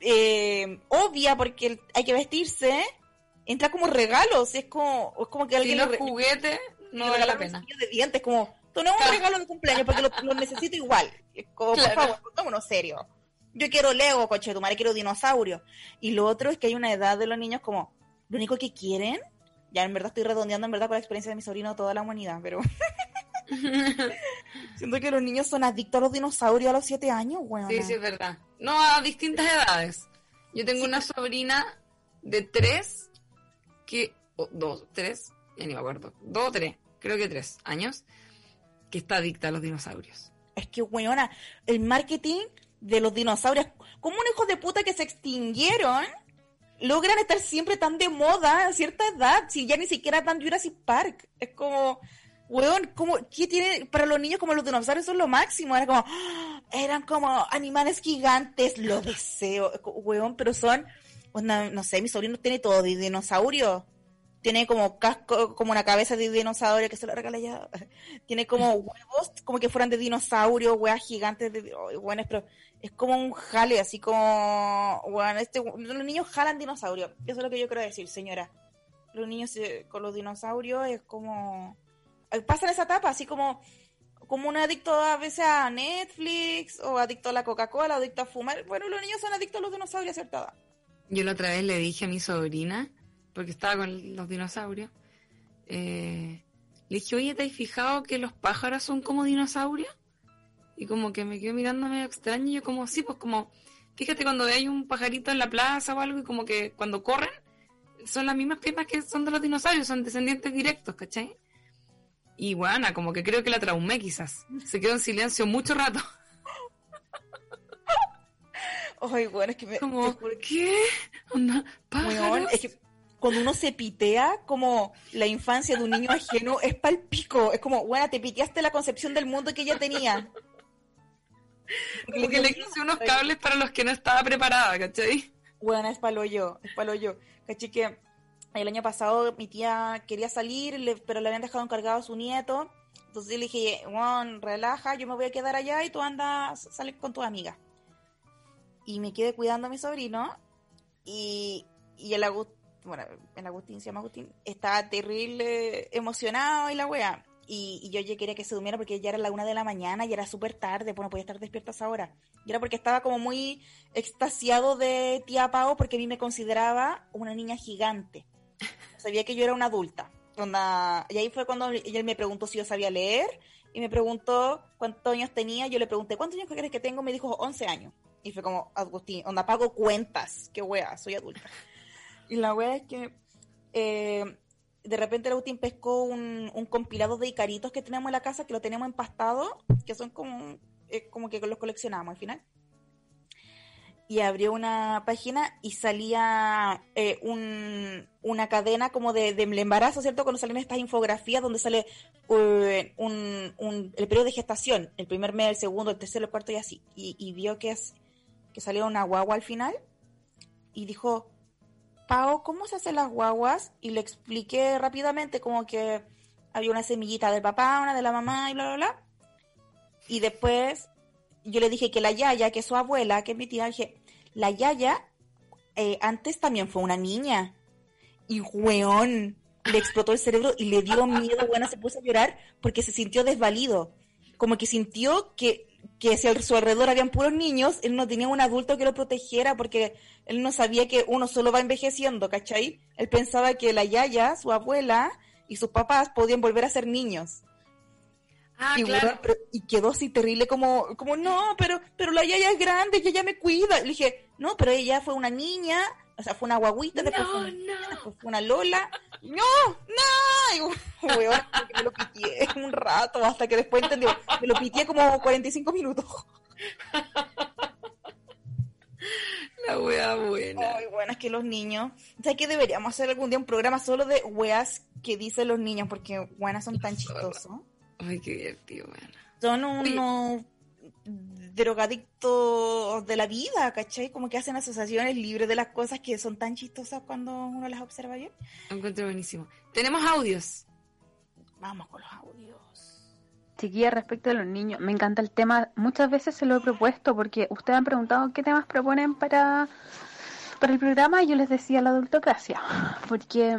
eh, obvia, porque hay que vestirse, entra como regalos, es como, es como que alguien los le re- juguetes, le no vale la pena. de dientes, como, tú no es un regalo de cumpleaños porque lo, lo necesito igual. Como, Claro. por favor, pongámonos serio. Yo quiero Lego, coche de tu madre, quiero dinosaurio. Y lo otro es que hay una edad de los niños como, lo único que quieren, ya en verdad estoy redondeando en verdad por la experiencia de mi sobrino toda la humanidad, pero siento que los niños son adictos a los dinosaurios a los siete años, weón. Sí, sí, es verdad. No, a distintas edades. Yo tengo una sobrina de tres, que, o dos, tres, ya ni me acuerdo, dos o tres, creo que tres años, que está adicta a los dinosaurios. Es que, weona, el marketing de los dinosaurios, como un hijo de puta que se extinguieron, logran estar siempre tan de moda a cierta edad, si ya ni siquiera tan Jurassic Park. Es como, weón, como, ¿qué tiene para los niños como los dinosaurios son lo máximo? Era como, ¡ah! eran como animales gigantes, lo deseo, weón, pero son, no sé, mi sobrino tiene todo de dinosaurio. Tiene como casco, como una cabeza de dinosaurio que se lo regala ya. Tiene como huevos, como que fueran de dinosaurio, weas gigantes de weones, pero es como un jale, así como weón, este, los niños jalan dinosaurios. Eso es lo que yo quiero decir, señora. Los niños eh, con los dinosaurios es como eh, pasan esa etapa, así como como un adicto a veces a Netflix, o adicto a la Coca-Cola, o adicto a fumar. Bueno, los niños son adictos a los dinosaurios a cierta edad. Yo la otra vez le dije a mi sobrina, porque estaba con los dinosaurios, eh, Le dije, oye, ¿te has fijado que los pájaros son como dinosaurios? Y como que me quedó mirándome extraño y yo como, sí, pues como, fíjate cuando hay un pajarito en la plaza o algo y como que cuando corren, son las mismas piernas que son de los dinosaurios, son descendientes directos, ¿cachai? Y bueno, como que creo que la traumé quizás. Se quedó en silencio mucho rato. Ay, bueno, es que me... Como, ¿qué? Onda, pájaros. es que cuando uno se pitea, como la infancia de un niño ajeno, es pico. Es como, bueno, te piteaste la concepción del mundo que ella tenía. Como que le hice unos cables para los que no estaba preparada, ¿cachai? Bueno, es palo yo, es palo yo. ¿Cachai? Que el año pasado mi tía quería salir, pero le habían dejado encargado a su nieto. Entonces le dije, Juan, relaja, yo me voy a quedar allá y tú andas, sales con tu amiga. Y me quedé cuidando a mi sobrino. Y, y el Agustín, bueno, el Agustín se llama Agustín, estaba terrible emocionado y la wea. Y, yo quería que se durmiera porque ya era la una de la mañana y era súper tarde, pues no podía estar despierta a esa hora. Y era porque estaba como muy extasiado de tía Pau porque a mí me consideraba una niña gigante. Sabía que yo era una adulta. Y ahí fue cuando él me preguntó si yo sabía leer y me preguntó cuántos años tenía. Yo le pregunté, ¿cuántos años crees que tengo? Me dijo 11 años. Y fue como, Agustín, onda, pago cuentas. Qué wea, soy adulta. Y la wea es que eh, de repente Agustín pescó un, compilado de icaritos que tenemos en la casa, que lo tenemos empastado, que son como, eh, como que los coleccionamos al final. Y abrió una página y salía eh, una cadena como de, embarazo, ¿cierto? Cuando salen estas infografías donde sale eh, un, el periodo de gestación, el primer mes, el segundo, el tercero, el cuarto y así. Y, vio que, es, que salió una guagua al final y dijo, Pau, ¿cómo se hacen las guaguas? Y le expliqué rápidamente como que había una semillita del papá, una de la mamá y bla, bla, bla. Y después yo le dije que la Yaya, que es su abuela, que es mi tía, dije, la Yaya eh, antes también fue una niña. Y weón, le explotó el cerebro y le dio miedo, bueno, se puso a llorar porque se sintió desvalido. Como que sintió que que si a su alrededor habían puros niños, él no tenía un adulto que lo protegiera porque él no sabía que uno solo va envejeciendo, ¿cachai? Él pensaba que la Yaya, su abuela y sus papás podían volver a ser niños. Ah, y, claro. y quedó así terrible como, como, no, pero, pero la Yaya es grande y ella me cuida. Le dije, no, pero ella fue una niña, o sea, fue una guaguita, después, fue, una, después fue una Lola. No, no, y, me lo pitié un rato hasta que después entendió. Me lo pitié como 45 minutos. La wea buena. Ay, buena, es que los niños. ¿Sabes que deberíamos hacer algún día un programa solo de weas que dicen los niños? Porque buenas son tan chistosos. Ay, qué divertido, buena. Son unos drogadictos de la vida, ¿cachai? Como que hacen asociaciones libres de las cosas que son tan chistosas cuando uno las observa bien. encuentro buenísimo. Tenemos audios. Vamos con los audios. Chiquilla, respecto a los niños, me encanta el tema. Muchas veces se lo he propuesto porque ustedes han preguntado qué temas proponen para, para el programa y yo les decía la adultocracia. Porque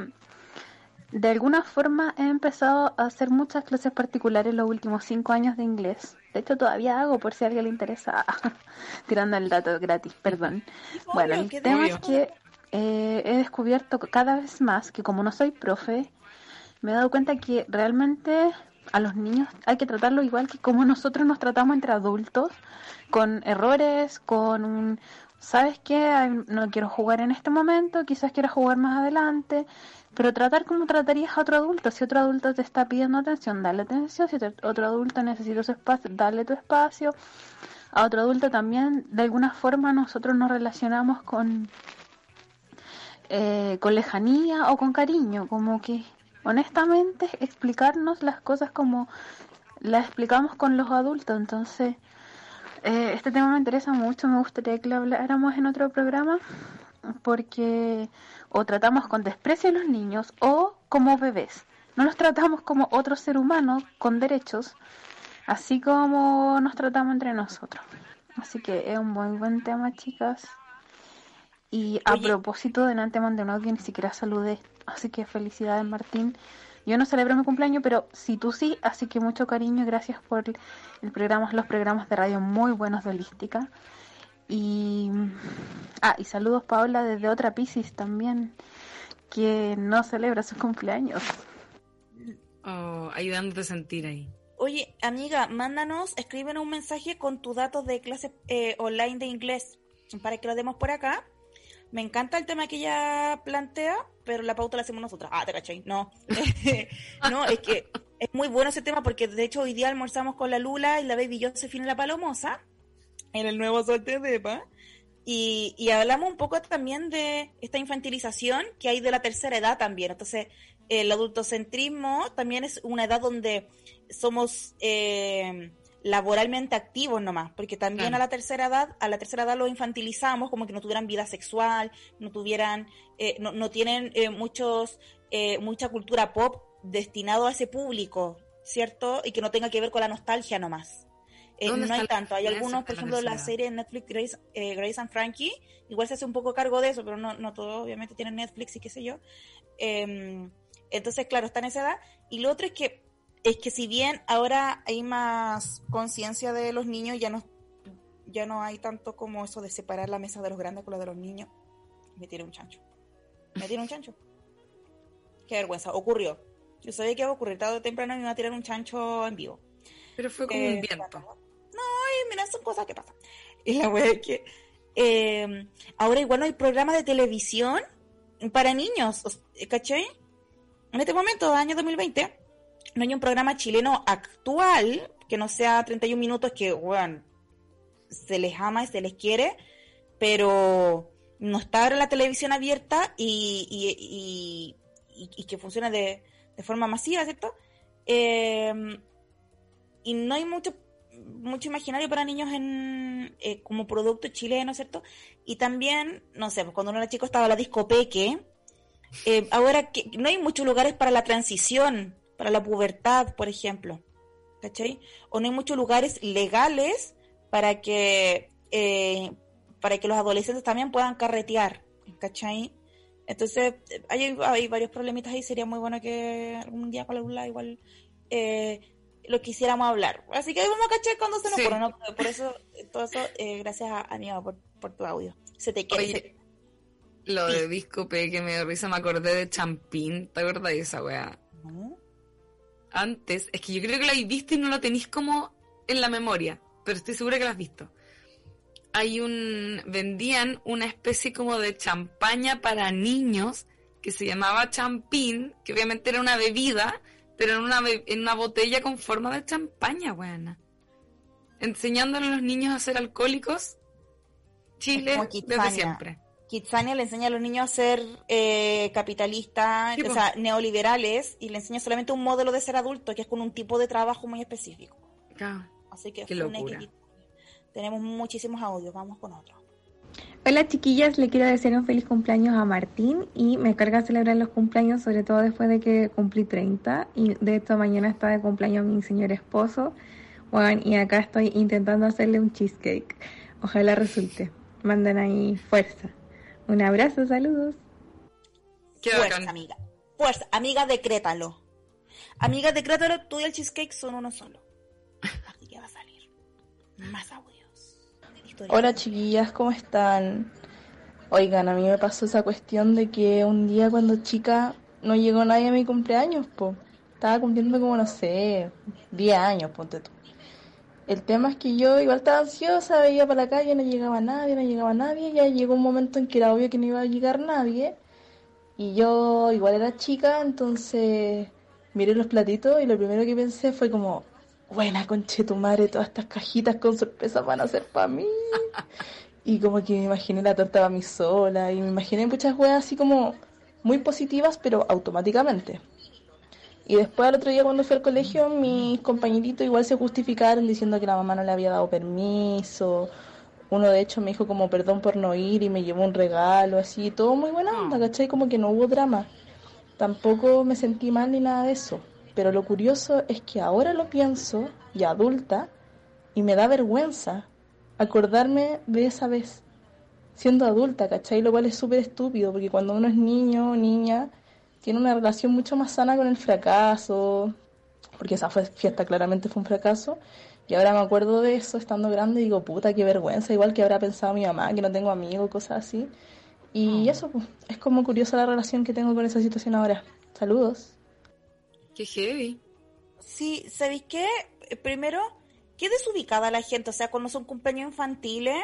de alguna forma he empezado a hacer muchas clases particulares los últimos cinco años de inglés. De hecho, todavía hago por si a alguien le interesa. Tirando el dato gratis, perdón. Bueno, el tema es que eh, he descubierto cada vez más que como no soy profe, me he dado cuenta que realmente a los niños hay que tratarlo igual que como nosotros nos tratamos entre adultos, con errores, con un, ¿sabes qué? No quiero jugar en este momento, quizás quiero jugar más adelante pero tratar como tratarías a otro adulto. Si otro adulto te está pidiendo atención, dale atención. Si otro adulto necesita su espacio, dale tu espacio. A otro adulto también, de alguna forma, nosotros nos relacionamos con, eh, con lejanía o con cariño. Como que, honestamente, explicarnos las cosas como las explicamos con los adultos. Entonces, eh, este tema me interesa mucho. Me gustaría que lo habláramos en otro programa porque o tratamos con desprecio a los niños o como bebés. No los tratamos como otro ser humano con derechos, así como nos tratamos entre nosotros. Así que es un buen buen tema, chicas. Y a propósito de antemano de uno que ni siquiera saludé, así que felicidades Martín. Yo no celebro mi cumpleaños, pero si tú sí, así que mucho cariño y gracias por el programa, los programas de radio muy buenos de holística. Y, ah, y saludos Paola desde otra Piscis también, que no celebra su cumpleaños. Oh, ayudándote a sentir ahí. Oye, amiga, mándanos, escríbenos un mensaje con tus datos de clase eh, online de inglés para que lo demos por acá. Me encanta el tema que ella plantea, pero la pauta la hacemos nosotras. Ah, te caché. No. no, es que es muy bueno ese tema porque de hecho hoy día almorzamos con la Lula y la Baby Josephine la Palomosa en el nuevo Sol de Y, y hablamos un poco también de esta infantilización que hay de la tercera edad también. Entonces, el adultocentrismo también es una edad donde somos eh, laboralmente activos nomás, porque también a la tercera edad, a la tercera edad lo infantilizamos como que no tuvieran vida sexual, no tuvieran, eh, no, no, tienen eh, muchos, mucha cultura pop destinado a ese público, ¿cierto? Y que no tenga que ver con la nostalgia nomás. No hay tanto. Hay algunos, por ejemplo, la serie de Netflix Grace, Grace and Frankie, igual se hace un poco cargo de eso, pero no, no todo, obviamente tienen Netflix y qué sé yo. Em, entonces, claro, está en esa edad. Y lo otro es que, es que si bien ahora hay más conciencia de los niños, ya no, ya no hay tanto como eso de separar la mesa de los grandes con la de los niños. Me tiene un chancho. Me tiene un chancho. Qué vergüenza. Ocurrió. Yo sabía que iba a ocurrir tarde o temprano y me iba a tirar un chancho en vivo. Pero fue como un eh, viento. Y mira, son cosas que pasan. Y la wea que eh, ahora igual no hay programa de televisión para niños, ¿cachai? en este momento, año 2020, no hay un programa chileno actual que no sea 31 minutos que, bueno, se les ama y se les quiere, pero no está ahora la televisión abierta y, y, que funcione de, forma masiva, ¿cierto? Em, y no hay mucho mucho imaginario para niños en eh, como producto chileno, ¿cierto? Y también, no sé, pues cuando uno era chico estaba la disco Peque, eh, ahora que no hay muchos lugares para la transición, para la pubertad, por ejemplo, ¿cachai? O no hay muchos lugares legales para que, eh, para que los adolescentes también puedan carretear, ¿cachai? Entonces, hay, hay varios problemitas ahí, sería muy bueno que algún día con la igual eh, lo quisiéramos hablar. Así que vamos a cachar cuando se nos ocurra, Por eso, todo eso, gracias a Aníbal por, por tu audio. Se te quiere. Lo de Disco P que me dio risa, me acordé de Champín. ¿Te acuerdas de esa weá? Antes, es que yo creo que la visto y no lo tenéis como en la memoria, pero estoy segura que la has visto. Hay un. vendían una especie como de champaña para niños que se llamaba Champín, que obviamente era una bebida, pero en una, en una botella con forma de champaña, weá. Enseñándole a los niños a ser alcohólicos. Chile desde siempre. Kitsania le enseña a los niños a ser eh, capitalistas, o sea, neoliberales, y le enseña solamente un modelo de ser adulto, que es con un tipo de trabajo muy específico. Así que tenemos muchísimos audios, vamos con otro. Hola chiquillas, le quiero desear un feliz cumpleaños a Martín y me carga celebrar los cumpleaños, sobre todo después de que cumplí 30 y de hecho mañana está de cumpleaños mi señor esposo. Bueno, y acá estoy intentando hacerle un cheesecake. Ojalá resulte. Manden ahí fuerza. Un abrazo, saludos. Qué Fuerza, amiga. Fuerza, amiga, decrétalo. Amiga, decrétalo, tú y el cheesecake son uno solo. Así que va a salir. Más audios. Hola chiquillas, ¿cómo están? Oigan, a mí me pasó esa cuestión de que un día cuando chica no llegó nadie a mi cumpleaños, po. Estaba cumpliendo como, no sé, 10 años, ponte tú. El tema es que yo igual estaba ansiosa, veía para la calle, no llegaba nadie, no llegaba nadie, ya llegó un momento en que era obvio que no iba a llegar nadie. Y yo igual era chica, entonces miré los platitos y lo primero que pensé fue como, buena conche tu madre, todas estas cajitas con sorpresa van a ser para mí. y como que me imaginé la torta para mí sola y me imaginé muchas weas así como muy positivas, pero automáticamente. Y después al otro día cuando fui al colegio, mis compañeritos igual se justificaron diciendo que la mamá no le había dado permiso. Uno de hecho me dijo como perdón por no ir y me llevó un regalo, así, todo muy buena onda, ah. ¿cachai? Como que no hubo drama. Tampoco me sentí mal ni nada de eso. Pero lo curioso es que ahora lo pienso, ya adulta, y me da vergüenza acordarme de esa vez, siendo adulta, ¿cachai? Lo cual es súper estúpido, porque cuando uno es niño o niña, tiene una relación mucho más sana con el fracaso, porque esa fiesta claramente fue un fracaso. Y ahora me acuerdo de eso estando grande y digo, puta, qué vergüenza, igual que habrá pensado mi mamá, que no tengo amigos, cosas así. Y ah. eso, pues, es como curiosa la relación que tengo con esa situación ahora. Saludos. Qué heavy. Sí, ¿sabéis qué? Eh, Primero, qué desubicada la gente, o sea, cuando son cumpleaños infantiles,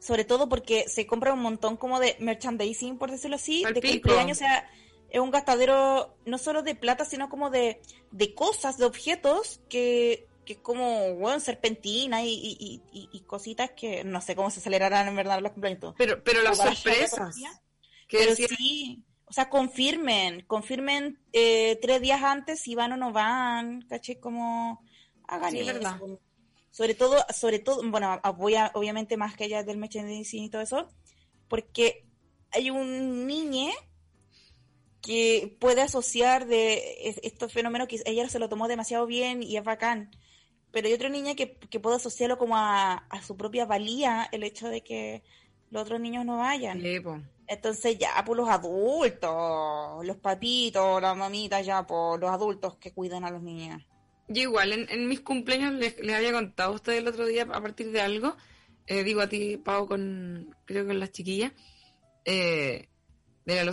sobre todo porque se compra un montón como de merchandising, por decirlo así, Pal de pico. cumpleaños, o sea, es un gastadero no solo de plata, sino como de, de cosas, de objetos que, que es como, bueno, serpentina y, y, y- y- cositas que no sé cómo se acelerarán en verdad los cumpleaños. Pero, pero las sorpresas. Que Pero decía- sí, o sea, confirmen, confirmen eh, tres días antes si van o no van, ¿caché? Como hagan Sí, es eso. verdad. Sobre todo, sobre todo, bueno, voy a, obviamente más que allá del merchandising y todo eso, porque hay un niñe que puede asociar de es- estos fenómenos que ella se lo tomó demasiado bien y es bacán. Pero hay otro niño que, que puede asociarlo como a, a su propia valía el hecho de que los otros niños no vayan. Sí. Entonces ya, por los adultos, los papitos, las mamitas, ya, por los adultos que cuidan a los niños. Yo igual, en, en mis cumpleaños les, les había contado a ustedes el otro día a partir de algo, eh, digo a ti, Pau, con, creo que con las chiquillas, eh, de la Lo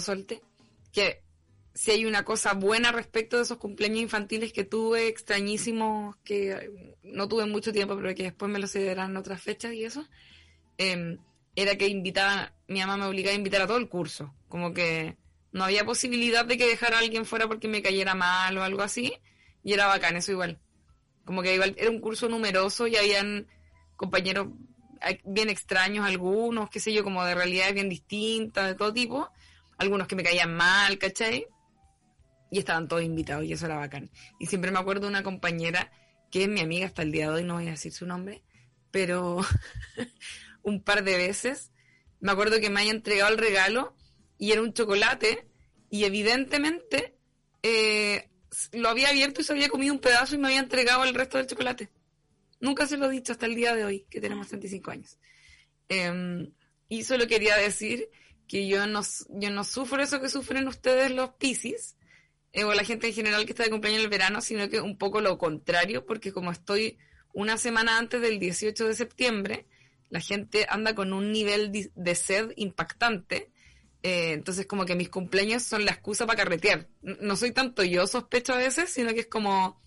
que si hay una cosa buena respecto de esos cumpleaños infantiles que tuve, extrañísimos, que no tuve mucho tiempo, pero que después me lo cederán en otras fechas y eso, eh, era que invitaba, mi mamá me obligaba a invitar a todo el curso, como que no había posibilidad de que dejara a alguien fuera porque me cayera mal o algo así, y era bacán eso igual. Como que igual era un curso numeroso y habían compañeros bien extraños algunos, qué sé yo, como de realidades bien distintas, de todo tipo, algunos que me caían mal, ¿cachai? Y estaban todos invitados y eso era bacán. Y siempre me acuerdo de una compañera que es mi amiga hasta el día de hoy, no voy a decir su nombre, pero un par de veces me acuerdo que me haya entregado el regalo y era un chocolate y evidentemente eh, lo había abierto y se había comido un pedazo y me había entregado el resto del chocolate. Nunca se lo he dicho hasta el día de hoy, que tenemos 35 años. Eh, y solo quería decir que yo no, yo no sufro eso que sufren ustedes los piscis, eh, o la gente en general que está de cumpleaños en el verano, sino que un poco lo contrario, porque como estoy una semana antes del 18 de septiembre, la gente anda con un nivel de sed impactante. eh, entonces como que mis cumpleaños son la excusa para carretear. No soy tanto yo sospecho a veces, sino que es como,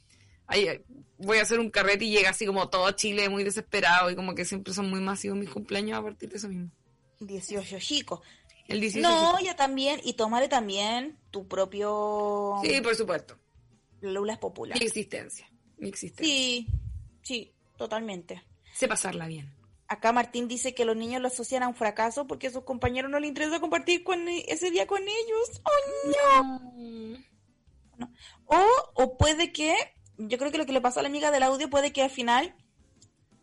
ay, ay, voy a hacer un carrete y llega así como todo Chile muy desesperado y como que siempre son muy masivos mis cumpleaños a partir de eso mismo. 18 chicos. El 18 No, ya también, y tomaré también tu propio Sí, por supuesto. Lula es popular. Mi existencia. Mi existencia. Sí, sí, totalmente. Sé pasarla bien. Acá Martín dice que los niños lo asocian a un fracaso porque a sus compañeros no les interesa compartir con e- ese día con ellos. ¡Oh, no! O, o puede que, yo creo que lo que le pasó a la amiga del audio puede que al final,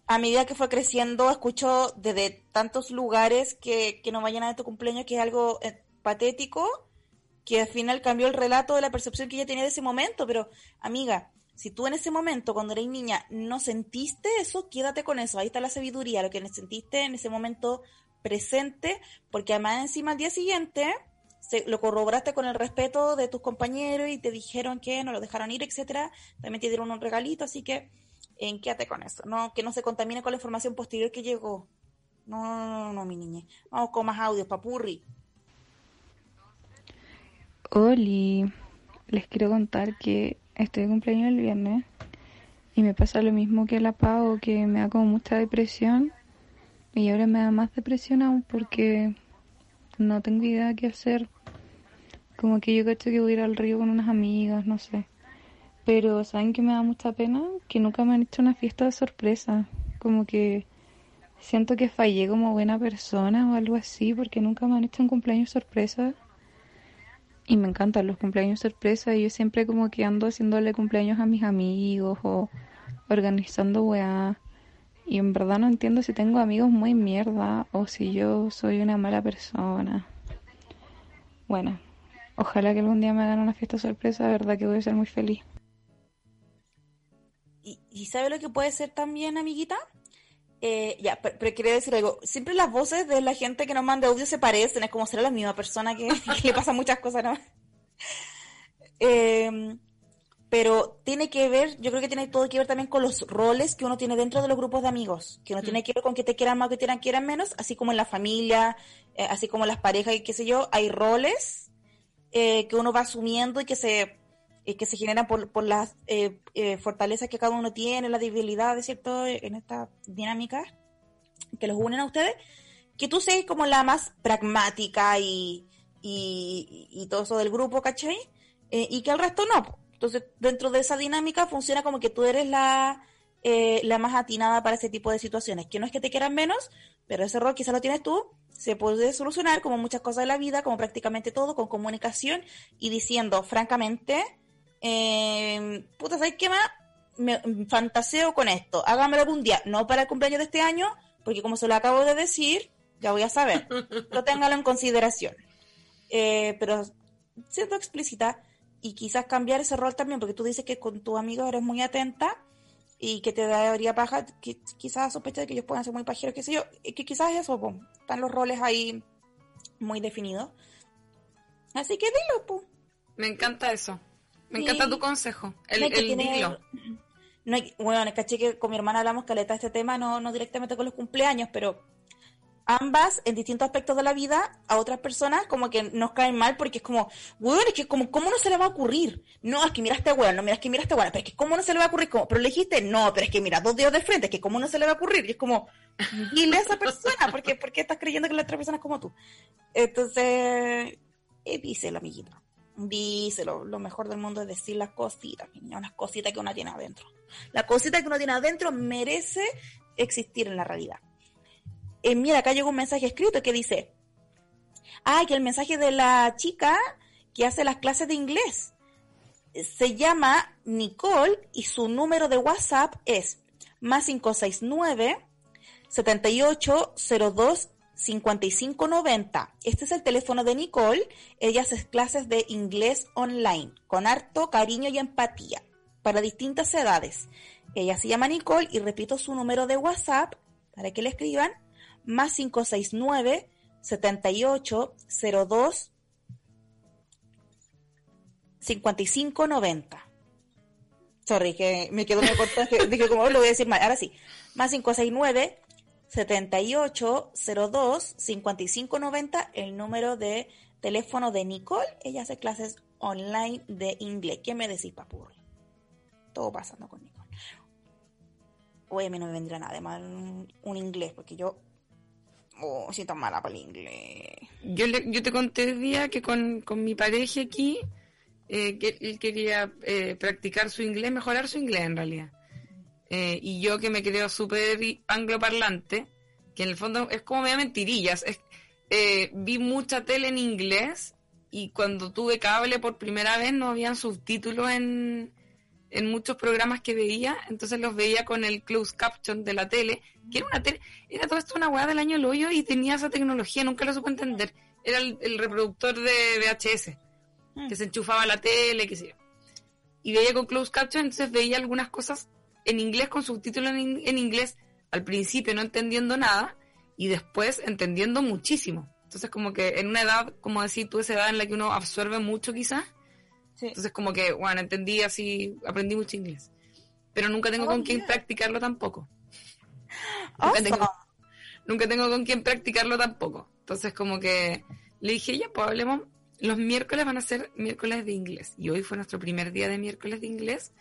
a medida que fue creciendo, escuchó desde tantos lugares que, que no vayan a tu cumpleaños, que es algo eh, patético, que al final cambió el relato de la percepción que ella tenía de ese momento. Pero, amiga, si tú en ese momento, cuando eres niña, no sentiste eso, quédate con eso. Ahí está la sabiduría, lo que sentiste en ese momento presente, porque además encima al día siguiente lo corroboraste con el respeto de tus compañeros y te dijeron que no lo dejaron ir, etcétera. También te dieron un regalito, así que quédate con eso, no que no se contamine con la información posterior que llegó. No, no, no, no, no, mi niña. Vamos con más audios, papurri. Oli, les quiero contar que estoy de cumpleaños el viernes y me pasa lo mismo que la Pau, que me da como mucha depresión y ahora me da más depresión aún porque no tengo idea qué hacer. Como que yo cacho que voy a ir al río con unas amigas, no sé. Pero ¿saben que me da mucha pena? Que nunca me han hecho una fiesta de sorpresa. Como que siento que fallé como buena persona o algo así porque nunca me han hecho un cumpleaños sorpresa. Y me encantan los cumpleaños sorpresa y yo siempre como que ando haciéndole cumpleaños a mis amigos o organizando weá. Y en verdad no entiendo si tengo amigos muy mierda o si yo soy una mala persona. Bueno, ojalá que algún día me hagan una fiesta sorpresa, de verdad que voy a ser muy feliz. ¿Y, y sabe lo que puede ser también, amiguita? Eh, ya, pero, pero quería decir algo. Siempre las voces de la gente que nos manda audio se parecen, es como ser la misma persona que, que le pasan muchas cosas, ¿no? Eh, pero tiene que ver, yo creo que tiene todo que ver también con los roles que uno tiene dentro de los grupos de amigos, que no tiene que ver con que te quieran más o que te quieran menos, así como en la familia, eh, así como en las parejas y qué sé yo, hay roles eh, que uno va asumiendo y que se eh, que se generan por, por las eh, eh, fortalezas que cada uno tiene, las debilidades, ¿cierto? En esta dinámica que los unen a ustedes, que tú seas como la más pragmática y, y, y todo eso del grupo, ¿cachai? Eh, y que el resto no. Entonces, dentro de esa dinámica funciona como que tú eres la, eh, la más atinada para ese tipo de situaciones. Que no es que te quieran menos, pero ese rol quizá lo tienes tú. Se puede solucionar como muchas cosas de la vida, como prácticamente todo, con comunicación y diciendo, francamente, eh, puta, ¿sabes qué más? Me fantaseo con esto. Hágamelo algún día. No para el cumpleaños de este año, porque como se lo acabo de decir, ya voy a saber. Lo téngalo en consideración. Eh, pero siendo explícita y quizás cambiar ese rol también, porque tú dices que con tus amigos eres muy atenta y que te daría paja, que quizás sospecha de que ellos puedan ser muy pajeros, qué sé yo, y que quizás eso, po, están los roles ahí muy definidos. Así que dilo, po. Me encanta eso. Me encanta tu consejo. El, No tener- dilo. No hay- bueno, caché que con mi hermana hablamos caleta de este tema, no, no directamente con los cumpleaños, pero ambas en distintos aspectos de la vida a otras personas como que nos caen mal porque es como, bueno, es que como, ¿cómo no se le va a ocurrir? No, es que mira este weón, no, mira, es que mira este weón, pero es que ¿cómo no se le va a ocurrir? Como, pero le dijiste, no, pero es que mira, dos dedos de frente, es que ¿cómo no se le va a ocurrir? Y es como, dile a esa persona, porque ¿por qué estás creyendo que la otra persona es como tú? Entonces, eh, díselo, amiguita. Díselo, lo mejor del mundo es decir las cositas, unas cositas que uno tiene adentro. La cosita que uno tiene adentro merece existir en la realidad. Eh, mira, acá llegó un mensaje escrito que dice, ah, que el mensaje de la chica que hace las clases de inglés eh, se llama Nicole y su número de WhatsApp es más 569 7802 5590. Este es el teléfono de Nicole. Ella hace clases de inglés online con harto cariño y empatía para distintas edades. Ella se llama Nicole y repito su número de WhatsApp para que le escriban más 569 7802 5590. Sorry, que me quedó muy corto. que Dije, como lo voy a decir mal. Ahora sí. Más 569 7802 5590, el número de teléfono de Nicole. Ella hace clases online de inglés. ¿Qué me decís, papurri? Todo pasando con Nicole. Oye, a mí no me vendría nada de mal un, inglés, porque yo. Oh, siento mala para el inglés. Yo, le- yo te conté el día que con, con mi pareja aquí, eh, que él quería eh, practicar su inglés, mejorar su inglés en realidad. Eh, y yo que me creo súper angloparlante, que en el fondo es como media mentirillas. Es, eh, vi mucha tele en inglés y cuando tuve cable por primera vez no habían subtítulos en, en muchos programas que veía, entonces los veía con el closed caption de la tele, que era una tele, era todo esto una weá del año del hoyo y tenía esa tecnología, nunca lo supe entender. Era el, el reproductor de VHS, Mm. que se enchufaba a la tele, qué sé yo. Y veía con closed caption, entonces veía algunas cosas en inglés con subtítulos en, in- en inglés, al principio no entendiendo nada, y después entendiendo muchísimo. Entonces como que en una edad, como decir tú, esa edad en la que uno absorbe mucho quizás, Sí. entonces como que, bueno, entendí así, aprendí mucho inglés. Pero nunca tengo Oh, con quién yeah. practicarlo tampoco. Nunca Awesome. tengo, nunca tengo con quién practicarlo tampoco. Entonces como que le dije, ya, pues hablemos, los miércoles van a ser miércoles de inglés. Y hoy fue nuestro primer día de miércoles de inglés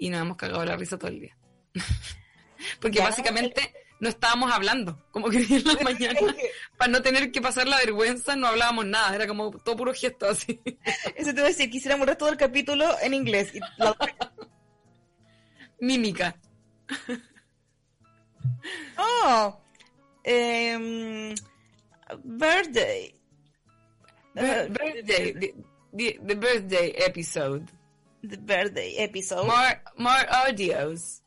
y nos hemos cagado la risa todo el día. Porque Ya, básicamente no estábamos hablando, como que en la mañana, para no tener que pasar la vergüenza, no hablábamos nada, era como todo puro gesto así. Eso te voy a decir, quisiéramos el resto del capítulo en inglés. Y la- Mímica. Oh, em, birthday. Bir- birthday, the, the, the birthday episode. The birthday episode. More, more audios.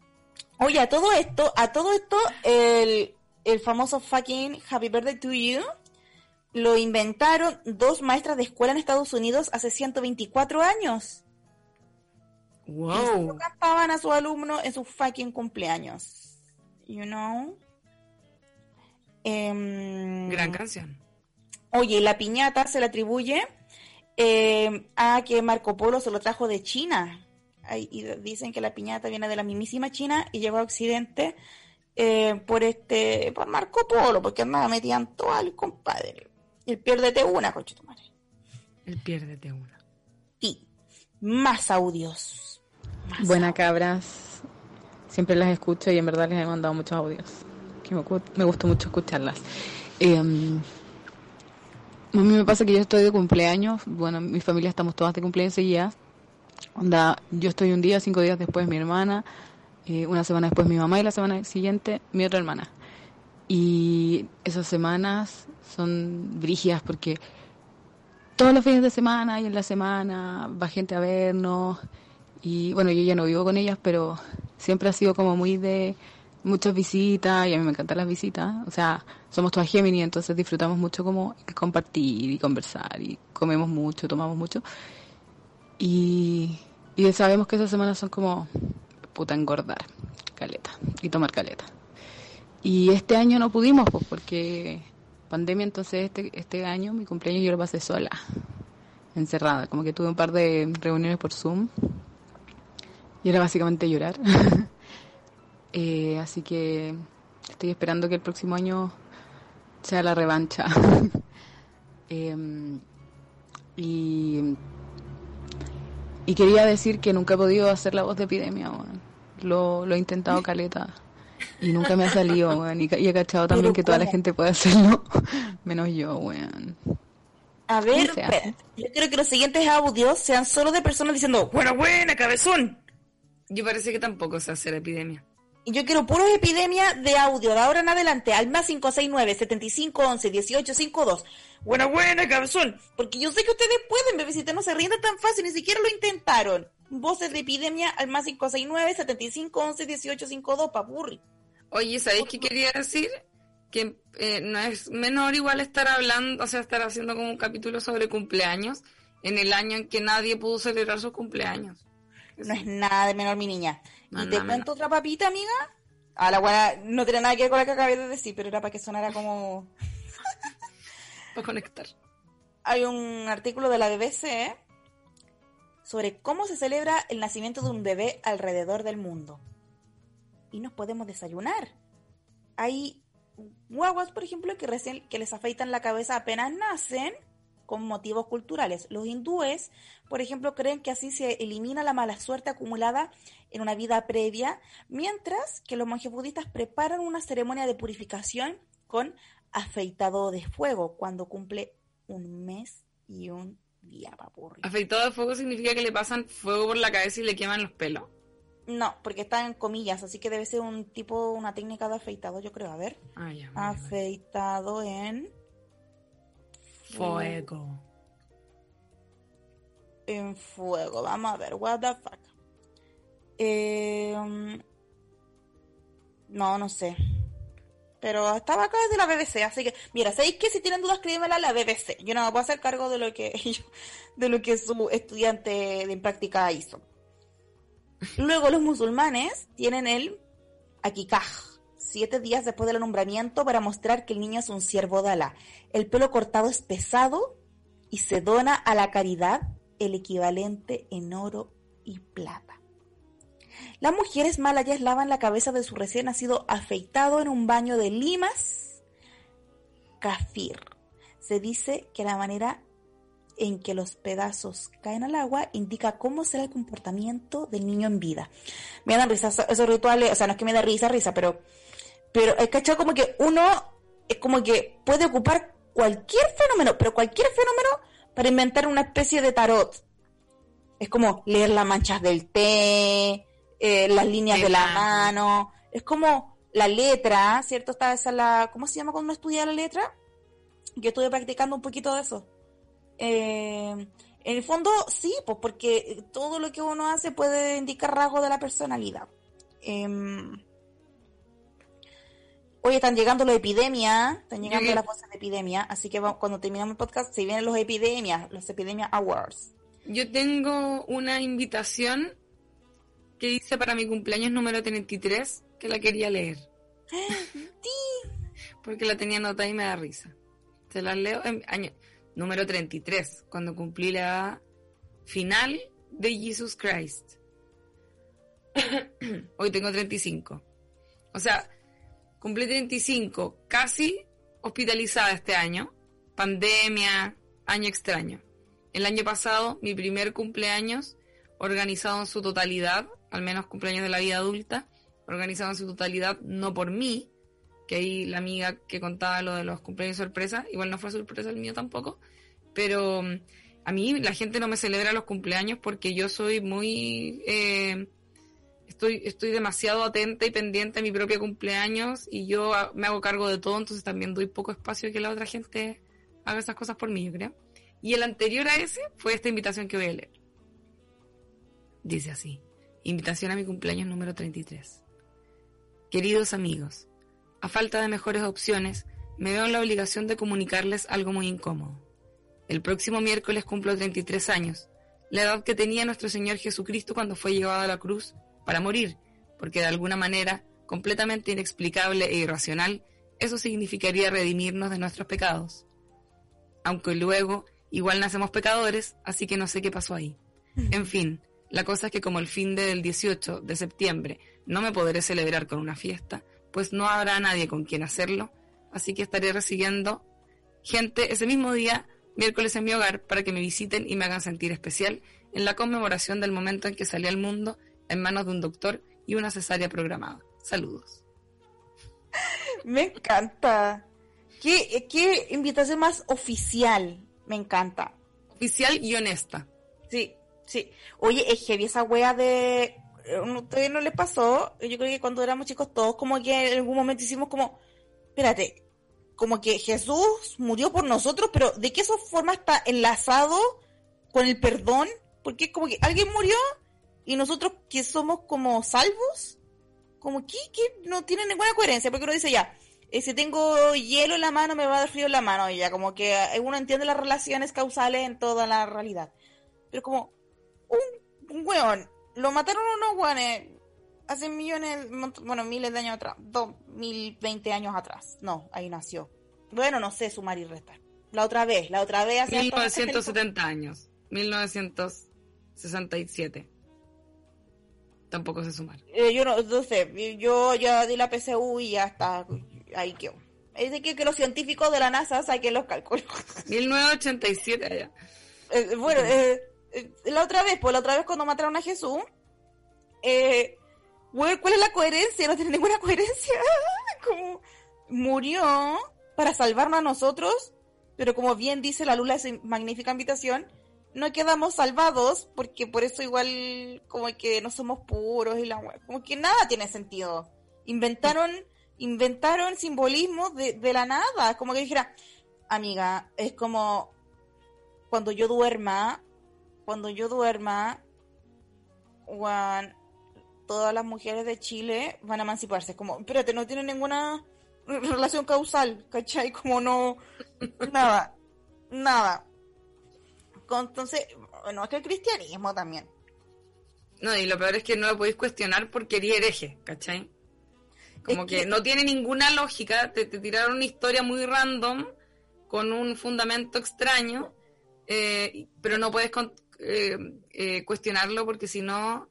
Oye, a todo esto, a todo esto, el, el famoso fucking Happy Birthday to You lo inventaron dos maestras de escuela en Estados Unidos hace 124 años. Y Wow. cantaban a sus alumnos en sus fucking cumpleaños. You know? Em, Gran canción. Oye, la piñata se le atribuye eh, a que Marco Polo se lo trajo de China. Ay, y dicen que la piñata viene de la mismísima China y llegó a Occidente eh, por este por Marco Polo, porque andaba metían todo al compadre. El piérdete una, coche tu madre. El piérdete una. Sí. más audios. Más Buena cabras. Siempre las escucho y en verdad les he mandado muchos audios. Que me, me gusta mucho escucharlas. Eh, a mí me pasa que yo estoy de cumpleaños. Bueno, mi familia estamos todas de cumpleaños seguidas. Onda, yo estoy un día, cinco días después mi hermana, eh, una semana después mi mamá y la semana siguiente mi otra hermana. Y esas semanas son brígidas porque todos los fines de semana y en la semana va gente a vernos. Y bueno, yo ya no vivo con ellas, pero siempre ha sido como muy de muchas visitas y a mí me encantan las visitas. O sea, somos todas Gemini, entonces disfrutamos mucho como compartir y conversar y comemos mucho, tomamos mucho. Y, y sabemos que esas semanas son como puta engordar, caleta, y tomar caleta. Y este año no pudimos, pues, porque pandemia, entonces este, este año mi cumpleaños yo lo pasé sola, encerrada. Como que tuve un par de reuniones por Zoom y era básicamente llorar. Eh, así que estoy esperando que el próximo año sea la revancha. Em, y, y quería decir que nunca he podido hacer la voz de epidemia, weón. Lo, lo he intentado caleta. Y nunca me ha salido, weón. Y, he cachado también Pero que toda la gente puede hacerlo, menos yo, weón. A ver, yo quiero que los siguientes audios sean solo de personas diciendo, buena, buena, cabezón. Yo parece que tampoco sé hacer epidemia. Y yo quiero puros epidemia de audio, de ahora en adelante, al más 569-7511-1852. Buena, buena, cabezón. Porque yo sé que ustedes pueden, bebecita, no se rindan tan fácil, ni siquiera lo intentaron. Voces de epidemia al más 569-7511-1852, papurri. Oye, ¿sabéis qué quería decir? Que eh, no es menor igual estar hablando, o sea, estar haciendo como un capítulo sobre cumpleaños en el año en que nadie pudo celebrar sus cumpleaños. No es nada de menor, mi niña. ¿Y te cuento otra papita, amiga? A la buena, no tiene nada que ver con la que acabé de decir, pero era para que sonara como... Para conectar. Hay un artículo de la BBC ¿eh? sobre cómo se celebra el nacimiento de un bebé alrededor del mundo. Y nos podemos desayunar. Hay guaguas, por ejemplo, que recién que les afeitan la cabeza apenas nacen con motivos culturales. Los hindúes, por ejemplo, creen que así se elimina la mala suerte acumulada en una vida previa, mientras que los monjes budistas preparan una ceremonia de purificación con afeitado de fuego cuando cumple un mes y un día, papurri. Afeitado de fuego significa que le pasan fuego por la cabeza y le queman los pelos. No, porque está en comillas, así que debe ser un tipo, una técnica de afeitado, yo creo. A ver, Ah, ya. afeitado en, Fuego. en fuego. Vamos a ver, what the fuck. Eh, no, no sé. Pero estaba acá desde la BBC, así que, mira, ¿sabéis que si tienen dudas, escríbemela a la BBC. Yo no me puedo hacer cargo de lo que de lo que su estudiante de práctica hizo. Luego los musulmanes tienen el Akikaj, siete días después del nombramiento para mostrar que el niño es un siervo de Alá. El pelo cortado es pesado y se dona a la caridad el equivalente en oro y plata. Las mujeres malayas lavan la cabeza de su recién nacido afeitado en un baño de limas kafir. Se dice que la manera en que los pedazos caen al agua indica cómo será el comportamiento del niño en vida. Me dan risa esos rituales, o sea, no es que me da risa, risa, pero, pero es cachado como que uno es como que puede ocupar cualquier fenómeno, pero cualquier fenómeno para inventar una especie de tarot. Es como leer las manchas del té, eh, las líneas de la mano, es como la letra, ¿cierto? Está esa la, ¿cómo se llama cuando uno estudia la letra? Yo estuve practicando un poquito de eso. Eh, en el fondo, sí, pues porque todo lo que uno hace puede indicar rasgos de la personalidad. Em, Oye, están llegando las epidemias, están llegando las cosas de epidemia, así que vamos- cuando terminamos el podcast se vienen los epidemias, los epidemia awards. Yo tengo una invitación que dice para mi cumpleaños número 33 que la quería leer. Porque la tenía anotada y me da risa. Se las leo en año número 33, cuando cumplí la final de Jesus Christ. Hoy tengo 35. O sea, cumplí 35, casi hospitalizada este año. Pandemia, año extraño. El año pasado, mi primer cumpleaños, organizado en su totalidad, al menos cumpleaños de la vida adulta, organizado en su totalidad, no por mí, que ahí la amiga que contaba lo de los cumpleaños sorpresa, igual no fue sorpresa el mío tampoco, pero mm, a mí la gente no me celebra los cumpleaños porque yo soy muy... Eh, estoy, demasiado atenta y pendiente a mi propio cumpleaños y yo me hago cargo de todo, entonces también doy poco espacio a que la otra gente haga esas cosas por mí, yo creo. Y el anterior a ese fue esta invitación que voy a leer. Dice así, invitación a mi cumpleaños número 33. Queridos amigos, a falta de mejores opciones, me veo en la obligación de comunicarles algo muy incómodo. El próximo miércoles cumplo 33 años, la edad que tenía nuestro Señor Jesucristo cuando fue llevado a la cruz para morir, porque de alguna manera, completamente inexplicable e irracional, eso significaría redimirnos de nuestros pecados. Aunque luego, igual nacemos pecadores, así que no sé qué pasó ahí. En fin, la cosa es que como el fin del 18 de septiembre no me podré celebrar con una fiesta, pues no habrá nadie con quien hacerlo, así que estaré recibiendo gente ese mismo día, miércoles en mi hogar, para que me visiten y me hagan sentir especial en la conmemoración del momento en que salí al mundo en manos de un doctor y una cesárea programada. Saludos. Me encanta. ¿Qué, qué invitación más oficial? Me encanta. Oficial y honesta. Sí, sí. Oye, es heavy esa wea de... ¿Todavía no le pasó? Yo creo que cuando éramos chicos todos como que en algún momento hicimos como... Espérate, como que Jesús murió por nosotros, pero ¿de qué esa forma está enlazado con el perdón? Porque como que alguien murió y nosotros que somos como salvos, como que, que no tiene ninguna coherencia, porque uno dice ya, eh, si tengo hielo en la mano me va a dar frío en la mano, y ya como que eh, uno entiende las relaciones causales en toda la realidad. Pero como un, un weón, lo mataron unos weones hace millones, bueno, miles de años atrás, dos mil veinte años atrás. No, ahí nació. Bueno, no sé sumar y restar. La otra vez, la otra vez hace 1970 años, 1967 tampoco sé sumar. Eh, yo no, sé, yo ya di la PSU y ya está, ahí quedó. Es de que, los científicos de la NASA saquen los cálculos. 1987 allá. Eh, bueno, eh, la otra vez, pues la otra vez cuando mataron a Jesús, eh, ¿cuál es la coherencia? No tiene ninguna coherencia. como murió para salvarnos a nosotros, pero como bien dice la Lula, esa magnífica invitación, no quedamos salvados porque por eso igual como que no somos puros y la como que nada tiene sentido. Inventaron inventaron simbolismos de, de la nada, como que dijera, amiga, es como cuando yo duerma, cuando yo duerma, todas las mujeres de Chile van a emanciparse. Como, espérate, no tiene ninguna relación causal, ¿cachai? Como no, nada, nada. Entonces, bueno, es que el cristianismo también. No, y lo peor es que no lo podéis cuestionar porque eres hereje, ¿cachai? Como que, no tiene ninguna lógica, te, tiraron una historia muy random, con un fundamento extraño, eh, pero no puedes eh, eh, cuestionarlo porque si no,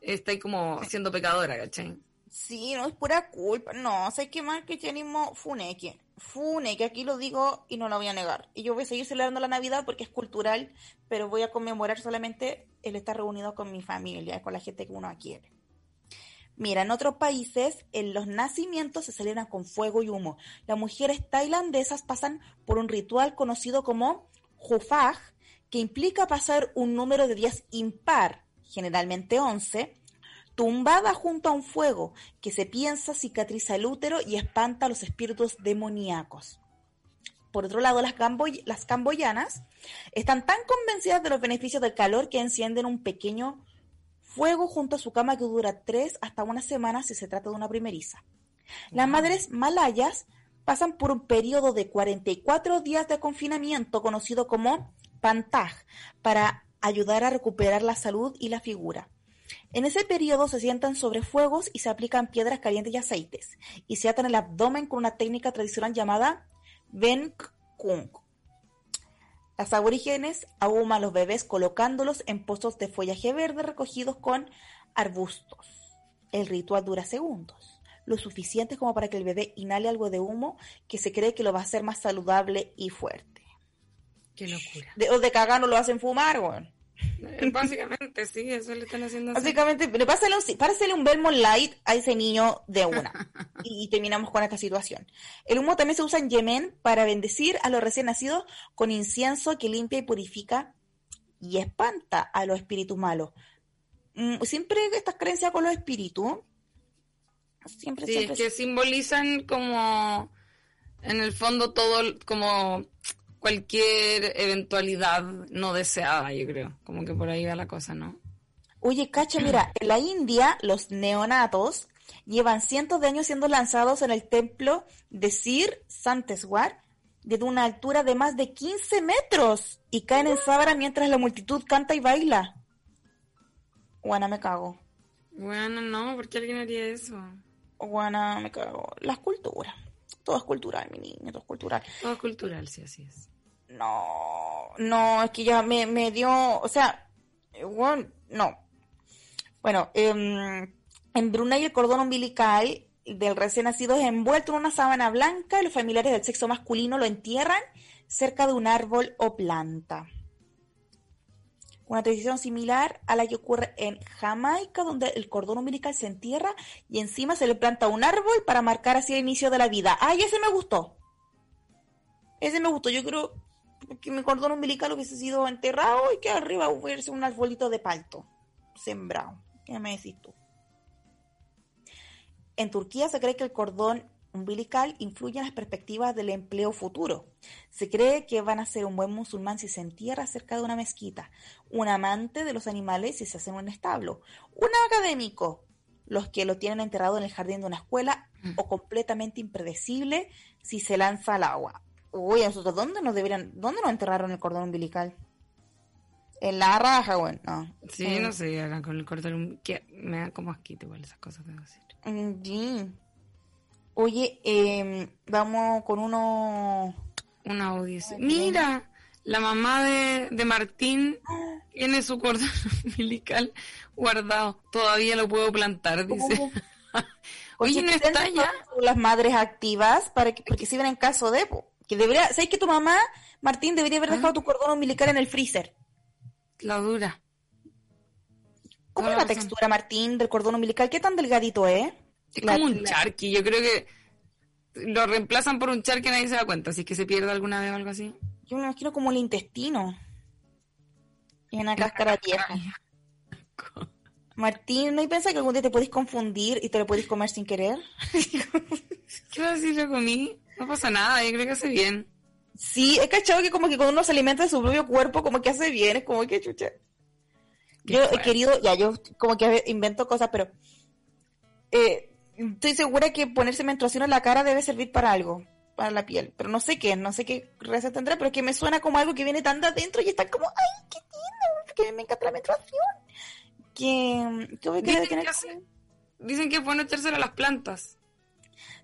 estáis como siendo pecadora, ¿cachai? Sí, no es pura culpa. No, sé que más cristianismo funeque. Fune, que aquí lo digo y no lo voy a negar. Y yo voy a seguir celebrando la Navidad porque es cultural, pero voy a conmemorar solamente el estar reunido con mi familia, con la gente que uno quiere. Mira, en otros países, en los nacimientos se celebran con fuego y humo. Las mujeres tailandesas pasan por un ritual conocido como Hufag, que implica pasar un número de días impar, generalmente 11, tumbada junto a un fuego que se piensa cicatriza el útero y espanta a los espíritus demoníacos. Por otro lado, las, las camboyanas están tan convencidas de los beneficios del calor que encienden un pequeño fuego junto a su cama que dura tres hasta una semana si se trata de una primeriza. Las madres malayas pasan por un periodo de 44 días de confinamiento conocido como pantaj para ayudar a recuperar la salud y la figura. En ese periodo se sientan sobre fuegos y se aplican piedras calientes y aceites, y se atan el abdomen con una técnica tradicional llamada Ben Kung. Las aborígenes ahuman a los bebés colocándolos en pozos de follaje verde recogidos con arbustos. El ritual dura segundos, lo suficiente como para que el bebé inhale algo de humo que se cree que lo va a hacer más saludable y fuerte. Qué locura. De, o de cagar no lo hacen fumar, weón. Eh, Básicamente, sí, eso le están haciendo así. Básicamente, pero pásale un, pásale un Belmont Light a ese niño de una. y, y terminamos con esta situación. El humo también se usa en Yemen para bendecir a los recién nacidos con incienso que limpia y purifica y espanta a los espíritus malos. Mm, siempre estas creencias con los espíritus. Siempre, Sí, siempre. que simbolizan como, en el fondo, todo, como cualquier eventualidad no deseada, yo creo. Como que por ahí va la cosa, ¿no? Oye, cacha, mira, en la India los neonatos llevan cientos de años siendo lanzados en el templo de Sir Santeswar desde una altura de más de 15 metros y caen en sábana mientras la multitud canta y baila. Guana, me cago. Bueno, no, ¿por qué alguien haría eso? Guana, me cago. Las culturas. Todo es cultural, mi niño, todo es cultural. Todo es cultural, sí, así es. No, no, es que ya me, me dio, o sea, bueno, no. Bueno, em, en Brunei el cordón umbilical del recién nacido es envuelto en una sábana blanca y los familiares del sexo masculino lo entierran cerca de un árbol o planta. Una tradición similar a la que ocurre en Jamaica, donde el cordón umbilical se entierra y encima se le planta un árbol para marcar así el inicio de la vida. ¡Ay, ese me gustó! Ese me gustó. Yo creo que mi cordón umbilical hubiese sido enterrado y que arriba hubiese un arbolito de palto sembrado. ¿Qué me decís tú? En Turquía se cree que el cordón umbilical influye en las perspectivas del empleo futuro. Se cree que van a ser un buen musulmán si se entierra cerca de una mezquita, un amante de los animales si se hace en un establo, un académico, los que lo tienen enterrado en el jardín de una escuela, o completamente impredecible si se lanza al agua. Uy, nosotros, ¿dónde nos deberían, dónde nos enterraron el cordón umbilical? En la raja, bueno, no. Sí, Eh, no sé, con el cordón, que me da como asquito igual esas cosas, debo decir. Mm, sí. Oye, em, vamos con uno. Un audio. Mira, la mamá de, de Martín tiene su cordón umbilical guardado. Todavía lo puedo plantar, dice. Oye, no está ya. Las madres activas para que, porque sirven en caso de. Que debería, ¿sabes que tu mamá, Martín, debería haber dejado tu cordón umbilical en el freezer? La dura. ¿Cómo es la textura, Martín, del cordón umbilical? ¿Qué tan delgadito es? Es La- como un la- charqui. Yo creo que lo reemplazan por un charqui y nadie se da cuenta. Así que se pierde alguna vez o algo así. Yo me imagino como el intestino. Y una cáscara vieja. Martín, ¿no hay pensado que algún día te podéis confundir y te lo podéis comer sin querer? ¿Qué vas a decir? Lo comí. No pasa nada, yo creo que hace bien. Sí, he cachado que como que cuando uno se alimenta de su propio cuerpo, como que hace bien, es como que chucha. Qué Yo he querido, ya, yo como que invento cosas, pero eh, estoy segura que ponerse menstruación en la cara debe servir para algo, para la piel, pero no sé qué, no sé qué receta tendrá, pero es que me suena como algo que viene tan de adentro y está como, ay, qué lindo, que me encanta la menstruación. Que, que Dicen tener que, hace- dicen que es bueno echárselo a las plantas.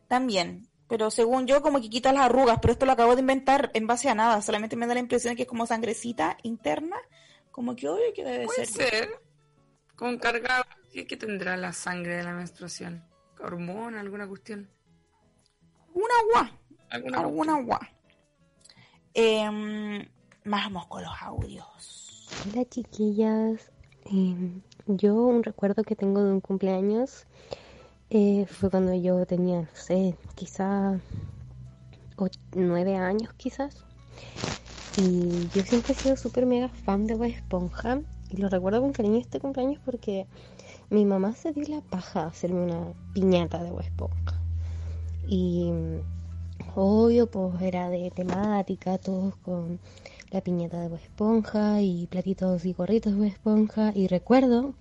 también. Pero según yo, como que quita las arrugas, pero esto lo acabo de inventar en base a nada. Solamente me da la impresión de que es como sangrecita interna. Como que obvio que debe Puede ser. ser. Con carga. ¿Qué, qué tendrá la sangre de la menstruación? ¿Hormona? ¿Alguna cuestión? Un agua. ¿Alguna Algún agua. Em, vamos con los audios. Hola chiquillas, Em, yo un recuerdo que tengo de un cumpleaños eh, fue cuando yo tenía, no sé, quizá o- nueve años quizás. Y yo siempre he sido súper mega fan de Bob Esponja y lo recuerdo con cariño este cumpleaños porque mi mamá se dio la paja a hacerme una piñata de Bob. Y obvio, pues era de temática, todos con la piñata de Bob Esponja y platitos y gorritos de Esponja. Y recuerdo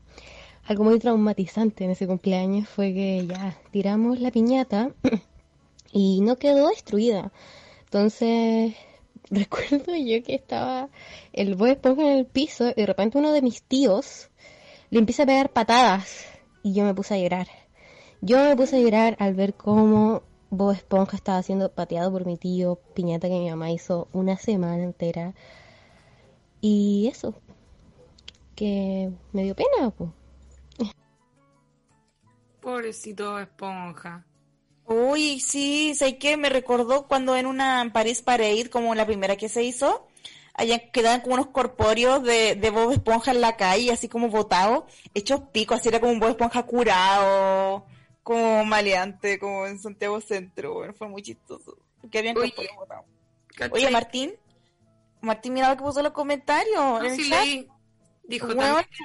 algo muy traumatizante en ese cumpleaños fue que ya tiramos la piñata y no quedó destruida. Entonces recuerdo yo que estaba el Bob Esponja en el piso y de repente uno de mis tíos le empieza a pegar patadas y yo me puse a llorar. Yo me puse a llorar al ver cómo Bob Esponja estaba siendo pateado por mi tío, piñata que mi mamá hizo una semana entera. Y eso, que me dio pena, pues. Pobrecito esponja. Uy, sí, sé que me recordó cuando en una Paris Parade, como la primera que se hizo, allá quedaban como unos corpóreos de, de Bob Esponja en la calle, así como botados, hechos picos, así era como un Bob Esponja curado, como maleante, como en Santiago Centro, bueno, fue muy chistoso. Que habían Oye. Oye, Martín, Martín, mira lo que puso en los comentarios. No, en sí leí. Dijo su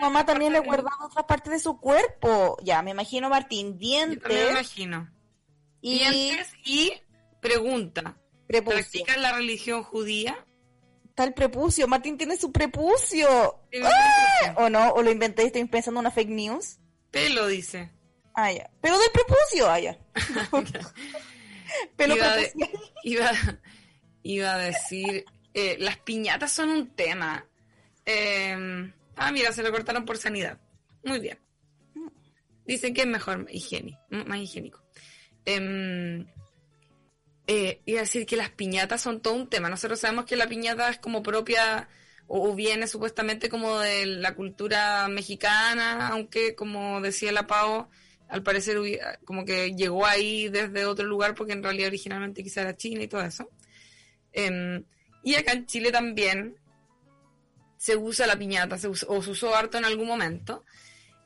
mamá también le guardaba otra parte de su cuerpo. Ya, me imagino Martín, Yo también me dientes imagino. y Dientes y pregunta. prepucio. ¿Practicas la religión judía? Está el prepucio. Martín tiene su prepucio. ¡Ah! ¿O no? ¿O lo inventé y estoy pensando en una fake news? Pelo, dice. Ah, ya. Pero del prepucio, ah, ya. Pelo Iba de-. Iba, iba a decir, eh, las piñatas son un tema. Eh, ah, mira, se lo cortaron por sanidad. Muy bien. Dicen que es mejor higiene, más higiénico. Em, eh, decir que las piñatas son todo un tema. Nosotros sabemos que la piñata es como propia o, viene supuestamente como de la cultura mexicana, aunque como decía la Pau, al parecer como que llegó ahí desde otro lugar porque en realidad originalmente quizá era China y todo eso. Em, y acá en Chile también se usa la piñata, se us- o se usó harto en algún momento.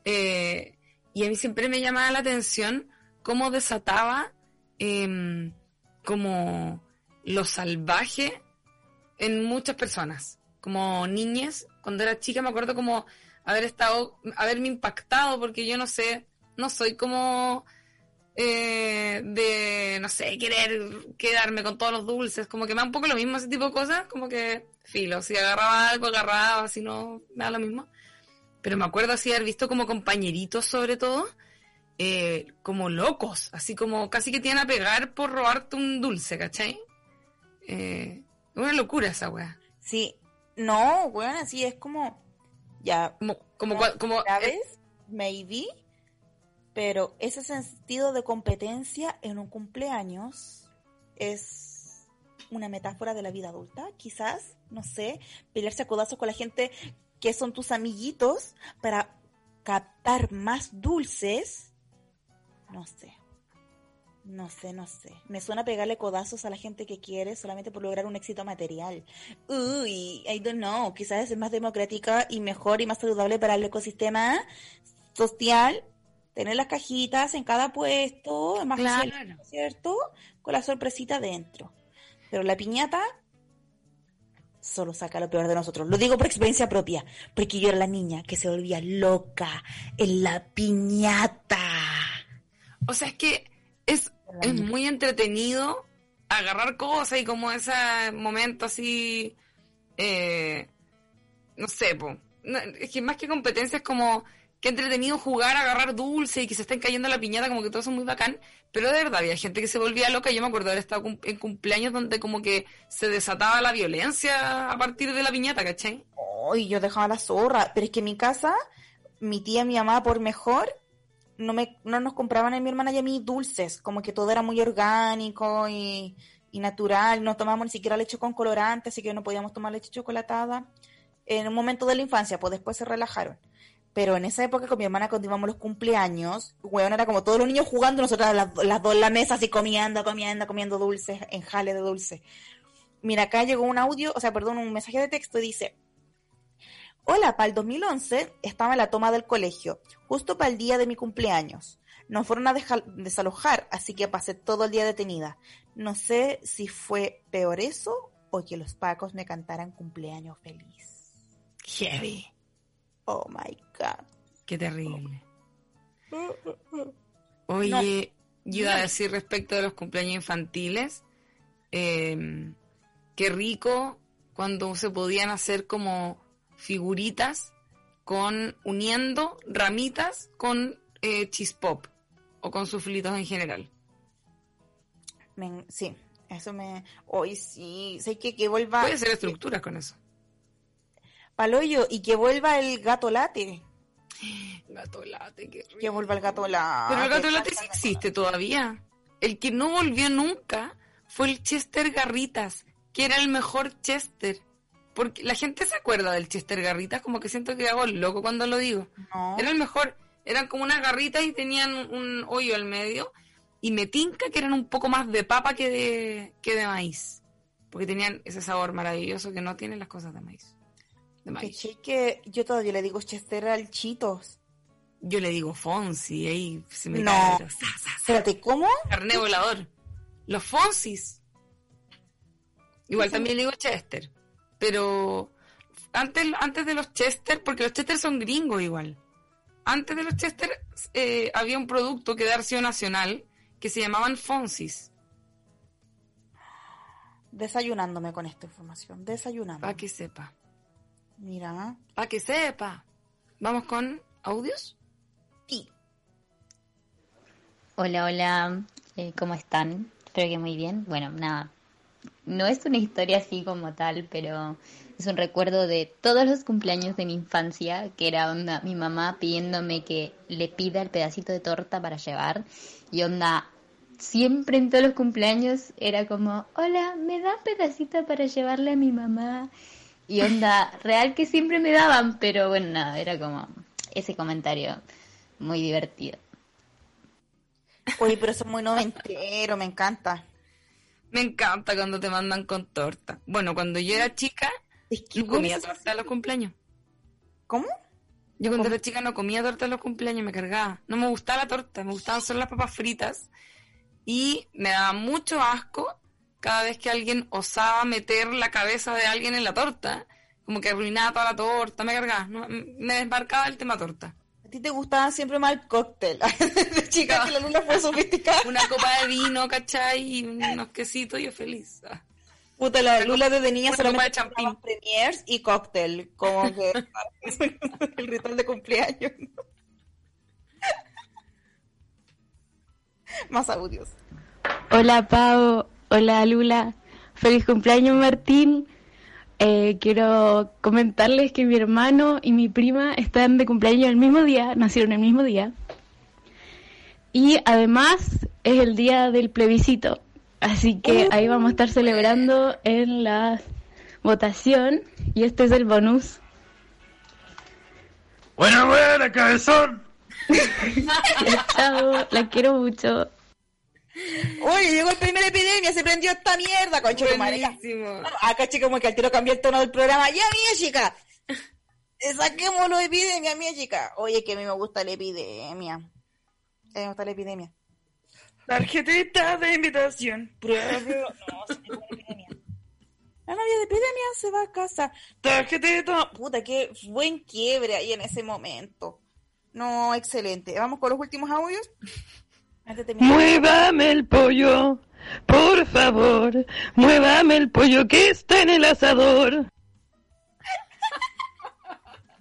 Eh, y a mí siempre me llamaba la atención cómo desataba em, como lo salvaje en muchas personas. Como niñas, cuando era chica me acuerdo como haber estado, haberme impactado porque yo no sé, no soy como eh, de, no sé, querer quedarme con todos los dulces, como que me da un poco lo mismo ese tipo de cosas, como que filo, si agarraba algo, agarraba, si no, me da lo mismo. Pero me acuerdo así haber visto como compañeritos sobre todo, eh, como locos, así como casi que te iban a pegar por robarte un dulce, ¿cachai? Eh, una locura esa weá. Sí. No, bueno, así es como... Ya, Como, como, como, eh, ¿sabes? Maybe. Pero ese sentido de competencia en un cumpleaños es una metáfora de la vida adulta, quizás, no sé, pelearse a codazos con la gente que son tus amiguitos para captar más dulces. No sé. No sé, no sé. Me suena pegarle codazos a la gente que quiere solamente por lograr un éxito material. Uy, I don't know. Quizás es más democrática y mejor y más saludable para el ecosistema social. Tener las cajitas en cada puesto, es más Claro. fácil, ¿cierto? Con la sorpresita dentro. Pero la piñata solo saca lo peor de nosotros. Lo digo por experiencia propia, porque yo era la niña que se volvía loca en la piñata. O sea, es que es, es muy entretenido agarrar cosas y como ese momento así, eh, no sé, po. No, es que más que competencia es como que entretenido jugar, agarrar dulce y que se estén cayendo la piñata, como que todo eso es muy bacán. Pero de verdad, había gente que se volvía loca. Yo me acuerdo de haber estado cum- en cumpleaños donde como que se desataba la violencia a partir de la piñata, ¿cachai? Ay, yo dejaba la zorra. Pero es que en mi casa, mi tía y mi mamá, por mejor, no, me, no nos compraban a mi hermana y a mí dulces. Como que todo era muy orgánico y, y natural. No tomábamos ni siquiera leche con colorante, así que no podíamos tomar leche chocolatada. En un momento de la infancia, pues después se relajaron. Pero en esa época con mi hermana a los cumpleaños, weón, era como todos los niños jugando, nosotras las, las dos en la mesa así comiendo, comiendo, comiendo dulces, en jale de dulce. Mira, acá llegó un audio, o sea, perdón, un mensaje de texto y dice, Hola, para el 2011 estaba en la toma del colegio, justo para el día de mi cumpleaños. Nos fueron a desalojar, así que pasé todo el día detenida. No sé si fue peor eso o que los pacos me cantaran cumpleaños feliz. Heavy. Oh my god. Qué terrible. Oye, yo iba a decir respecto de los cumpleaños infantiles, eh, qué rico cuando se podían hacer como figuritas con uniendo ramitas con eh, chispop o con suflitos en general. Me- sí, eso me... Hoy sí, sé que, que vuelva... Puede ser estructuras con eso. Paloyo, y que vuelva el gato late. Gato late, qué rico. Que vuelva el gato late. Pero el gato late sí existe todavía. El que no volvió nunca fue el Chester Garritas, que era el mejor Chester. Porque la gente se acuerda del Chester Garritas, como que siento que hago el loco cuando lo digo. No. Era el mejor. Eran como unas garritas y tenían un hoyo al medio. Y me tinca que eran un poco más de papa que de, que de maíz. porque tenían ese sabor maravilloso que no tienen las cosas de maíz. De maíz. Que que yo todavía le digo Chester al Chitos. Yo le digo Fonsi, ahí se me No. cae, pero sa, sa, sa. Espérate, ¿cómo? Carné volador. Los Fonsis. Igual también le digo Chester. Pero antes, antes de los Chester, porque los Chester son gringos igual. Antes de los Chester eh, había un producto que era Arceo Nacional que se llamaban Fonsis. Desayunándome con esta información. Desayunando. Para que sepa. Mira. Para que sepa. Vamos con audios. Sí. Hola, hola, eh, ¿cómo están? Espero que muy bien. Bueno, nada, no es una historia así como tal, pero es un recuerdo de todos los cumpleaños de mi infancia, que era onda, mi mamá pidiéndome que le pida el pedacito de torta para llevar, y onda, siempre en todos los cumpleaños era como, hola, ¿me da pedacito para llevarle a mi mamá? Y onda, real que siempre me daban, pero bueno, nada, era como ese comentario muy divertido. Oye, pero eso es muy noventero, me encanta. Me encanta cuando te mandan con torta. Bueno, cuando yo era chica, Es que no comía ¿cómo se- torta a los cumpleaños. ¿Cómo? Yo cuando era chica no comía torta en los cumpleaños, me cargaba. No me gustaba la torta, me gustaban solo las papas fritas. Y me daba mucho asco cada vez que alguien osaba meter la cabeza de alguien en la torta. Como que arruinaba toda la torta, me cargaba. me desmarcaba el tema torta. Ti te gustaba siempre más el cóctel. De chica que la luna fue sofisticada. Una copa de vino, ¿cachai? Y unos quesitos, yo feliz. Ah. Puta, la Lula desde niña solamente tomaban premiers y cóctel. Como que el ritual de cumpleaños. Más audios. Hola Pau, hola Lula, feliz cumpleaños Martín. Eh, quiero comentarles que mi hermano y mi prima están de cumpleaños el mismo día, nacieron el mismo día. Y además es el día del plebiscito, así que ahí vamos a estar celebrando en la votación y este es el bonus. Buena, buena, cabezón. Chao, la quiero mucho. Oye, llegó el primer epidemia, se prendió esta mierda, concha ya. Buenísimo. Acá, chica, como que al tiro cambió el tono del programa. Ya, mía, chica. Eh, Saquémoslo de epidemia, mía, chica. Oye, que a mí me gusta la epidemia. A mí me gusta la epidemia. Tarjetita de invitación. Prueba. No, se me la epidemia. La novia de epidemia se va a casa. Tarjetita. Puta, qué buen quiebre ahí en ese momento. No, excelente. Vamos con los últimos audios. Muévame el pollo, por favor. Muévame el pollo que está en el asador.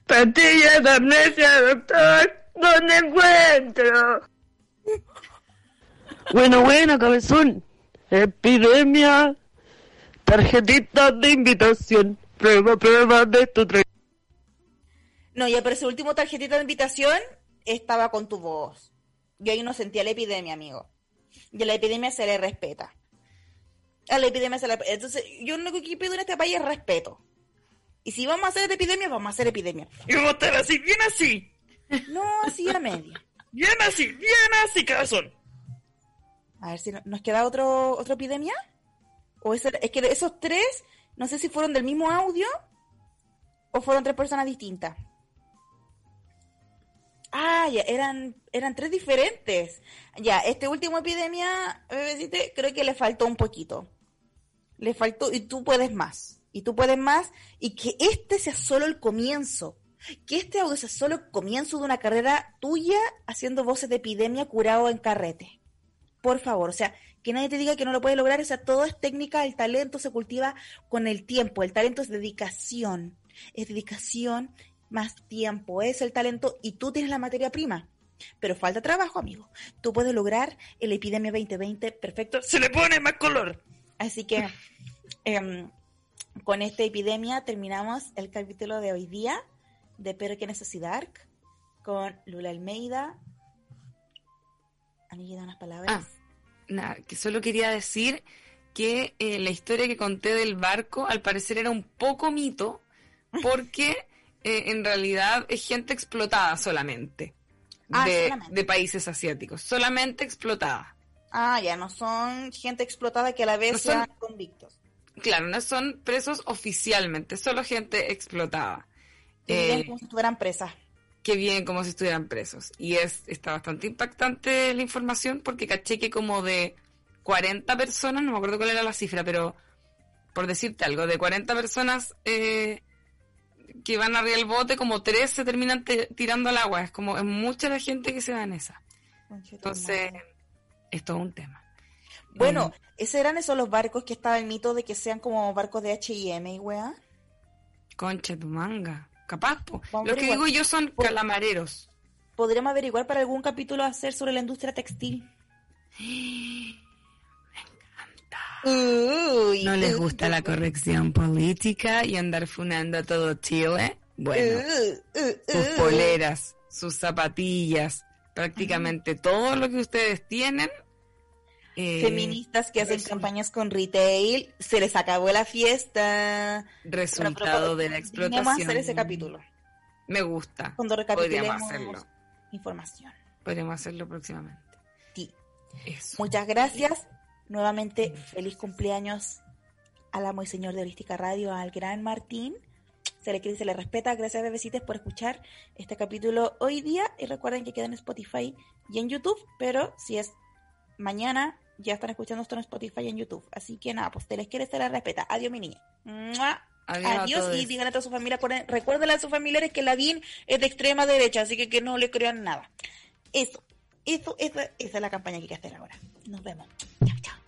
Pastillas de amnesia, doctor. ¿Dónde encuentro? Bueno, bueno, cabezón. Epidemia. Tarjetitas de invitación. Prueba, prueba de tu No, ya, pero ese último tarjetita de invitación estaba con tu voz. Yo ahí no sentía la epidemia, amigo. Y a la epidemia se le respeta. A la epidemia se le Entonces, yo lo único que pido en este país es respeto. Y si vamos a hacer epidemia, vamos a hacer epidemia. Y vamos a estar así, bien así. No así a media. Bien así, bien así, cabezón. A ver si no- nos queda otro otra epidemia. O ese- es que esos tres, no sé si fueron del mismo audio o fueron tres personas distintas. Ah, ya, eran, eran tres diferentes. Ya, este último epidemia, bebecita, creo que le faltó un poquito. Le faltó, y tú puedes más. Y tú puedes más. Y que este sea solo el comienzo. Que este audio sea solo el comienzo de una carrera tuya haciendo voces de epidemia curado en carrete. Por favor, o sea, que nadie te diga que no lo puedes lograr, o sea, todo es técnica, el talento se cultiva con el tiempo, el talento es dedicación, es dedicación más tiempo, es el talento y tú tienes la materia prima. Pero falta trabajo, amigo. Tú puedes lograr el Epidemia 2020 perfecto. Se le pone más color. Así que em, con esta epidemia terminamos el capítulo de hoy día de Pero que Necesidad con Lula Almeida. Amiguita, unas palabras. Ah, nada, que solo quería decir que eh, la historia que conté del barco al parecer era un poco mito porque eh, en realidad es gente explotada solamente, Ah, de, solamente. de países asiáticos, solamente explotada. Ah, ya, no son gente explotada que a la vez No son- convictos. claro, no son presos oficialmente, solo gente explotada. Y viven Eh, como si estuvieran presas. que viven como si estuvieran presos. Y es está bastante impactante la información porque caché que como de 40 personas, no me acuerdo cuál era la cifra, pero por decirte algo, de 40 personas eh, que van arriba del bote, como 3 se terminan te- tirando al agua. Es como, es mucha la gente que se va en esa. Entonces, es todo un tema. Bueno, Mm. esos eran esos los barcos que estaba el mito de que sean como barcos de H&M y weá. Concha tu manga. Capaz, po. Vamos Lo que digo yo son calamareros. Podríamos averiguar para algún capítulo hacer sobre la industria textil. Uy, ¿No les gusta la corrección política y andar funando a todo Chile? Bueno, uh, uh, sus uh. poleras, sus zapatillas, prácticamente todo lo que ustedes tienen. eh, Feministas que hacen campañas con retail, se les acabó la fiesta. resultado de la explotación. hacer ese capítulo. Me gusta. Cuando recapitulemos Podríamos hacerlo. información. Podríamos hacerlo próximamente. Sí. Eso. Muchas gracias. Nuevamente, feliz cumpleaños al amo y señor de Holística Radio, al gran Martín. Se le quiere y se le respeta. Gracias, bebecites, por escuchar este capítulo hoy día. Y recuerden que queda en Spotify y en YouTube. Pero si es mañana, ya están escuchando esto en Spotify y en YouTube. Así que nada, pues se les quiere y se les respeta. Adiós, mi niña. ¡Mua! Adiós y digan a toda su familia, recuérdenle a sus familiares que la BIN es de extrema derecha, así que que no le crean nada. Eso, eso, esa, esa es la campaña que hay que hacer ahora. Nos vemos. Chao, chao.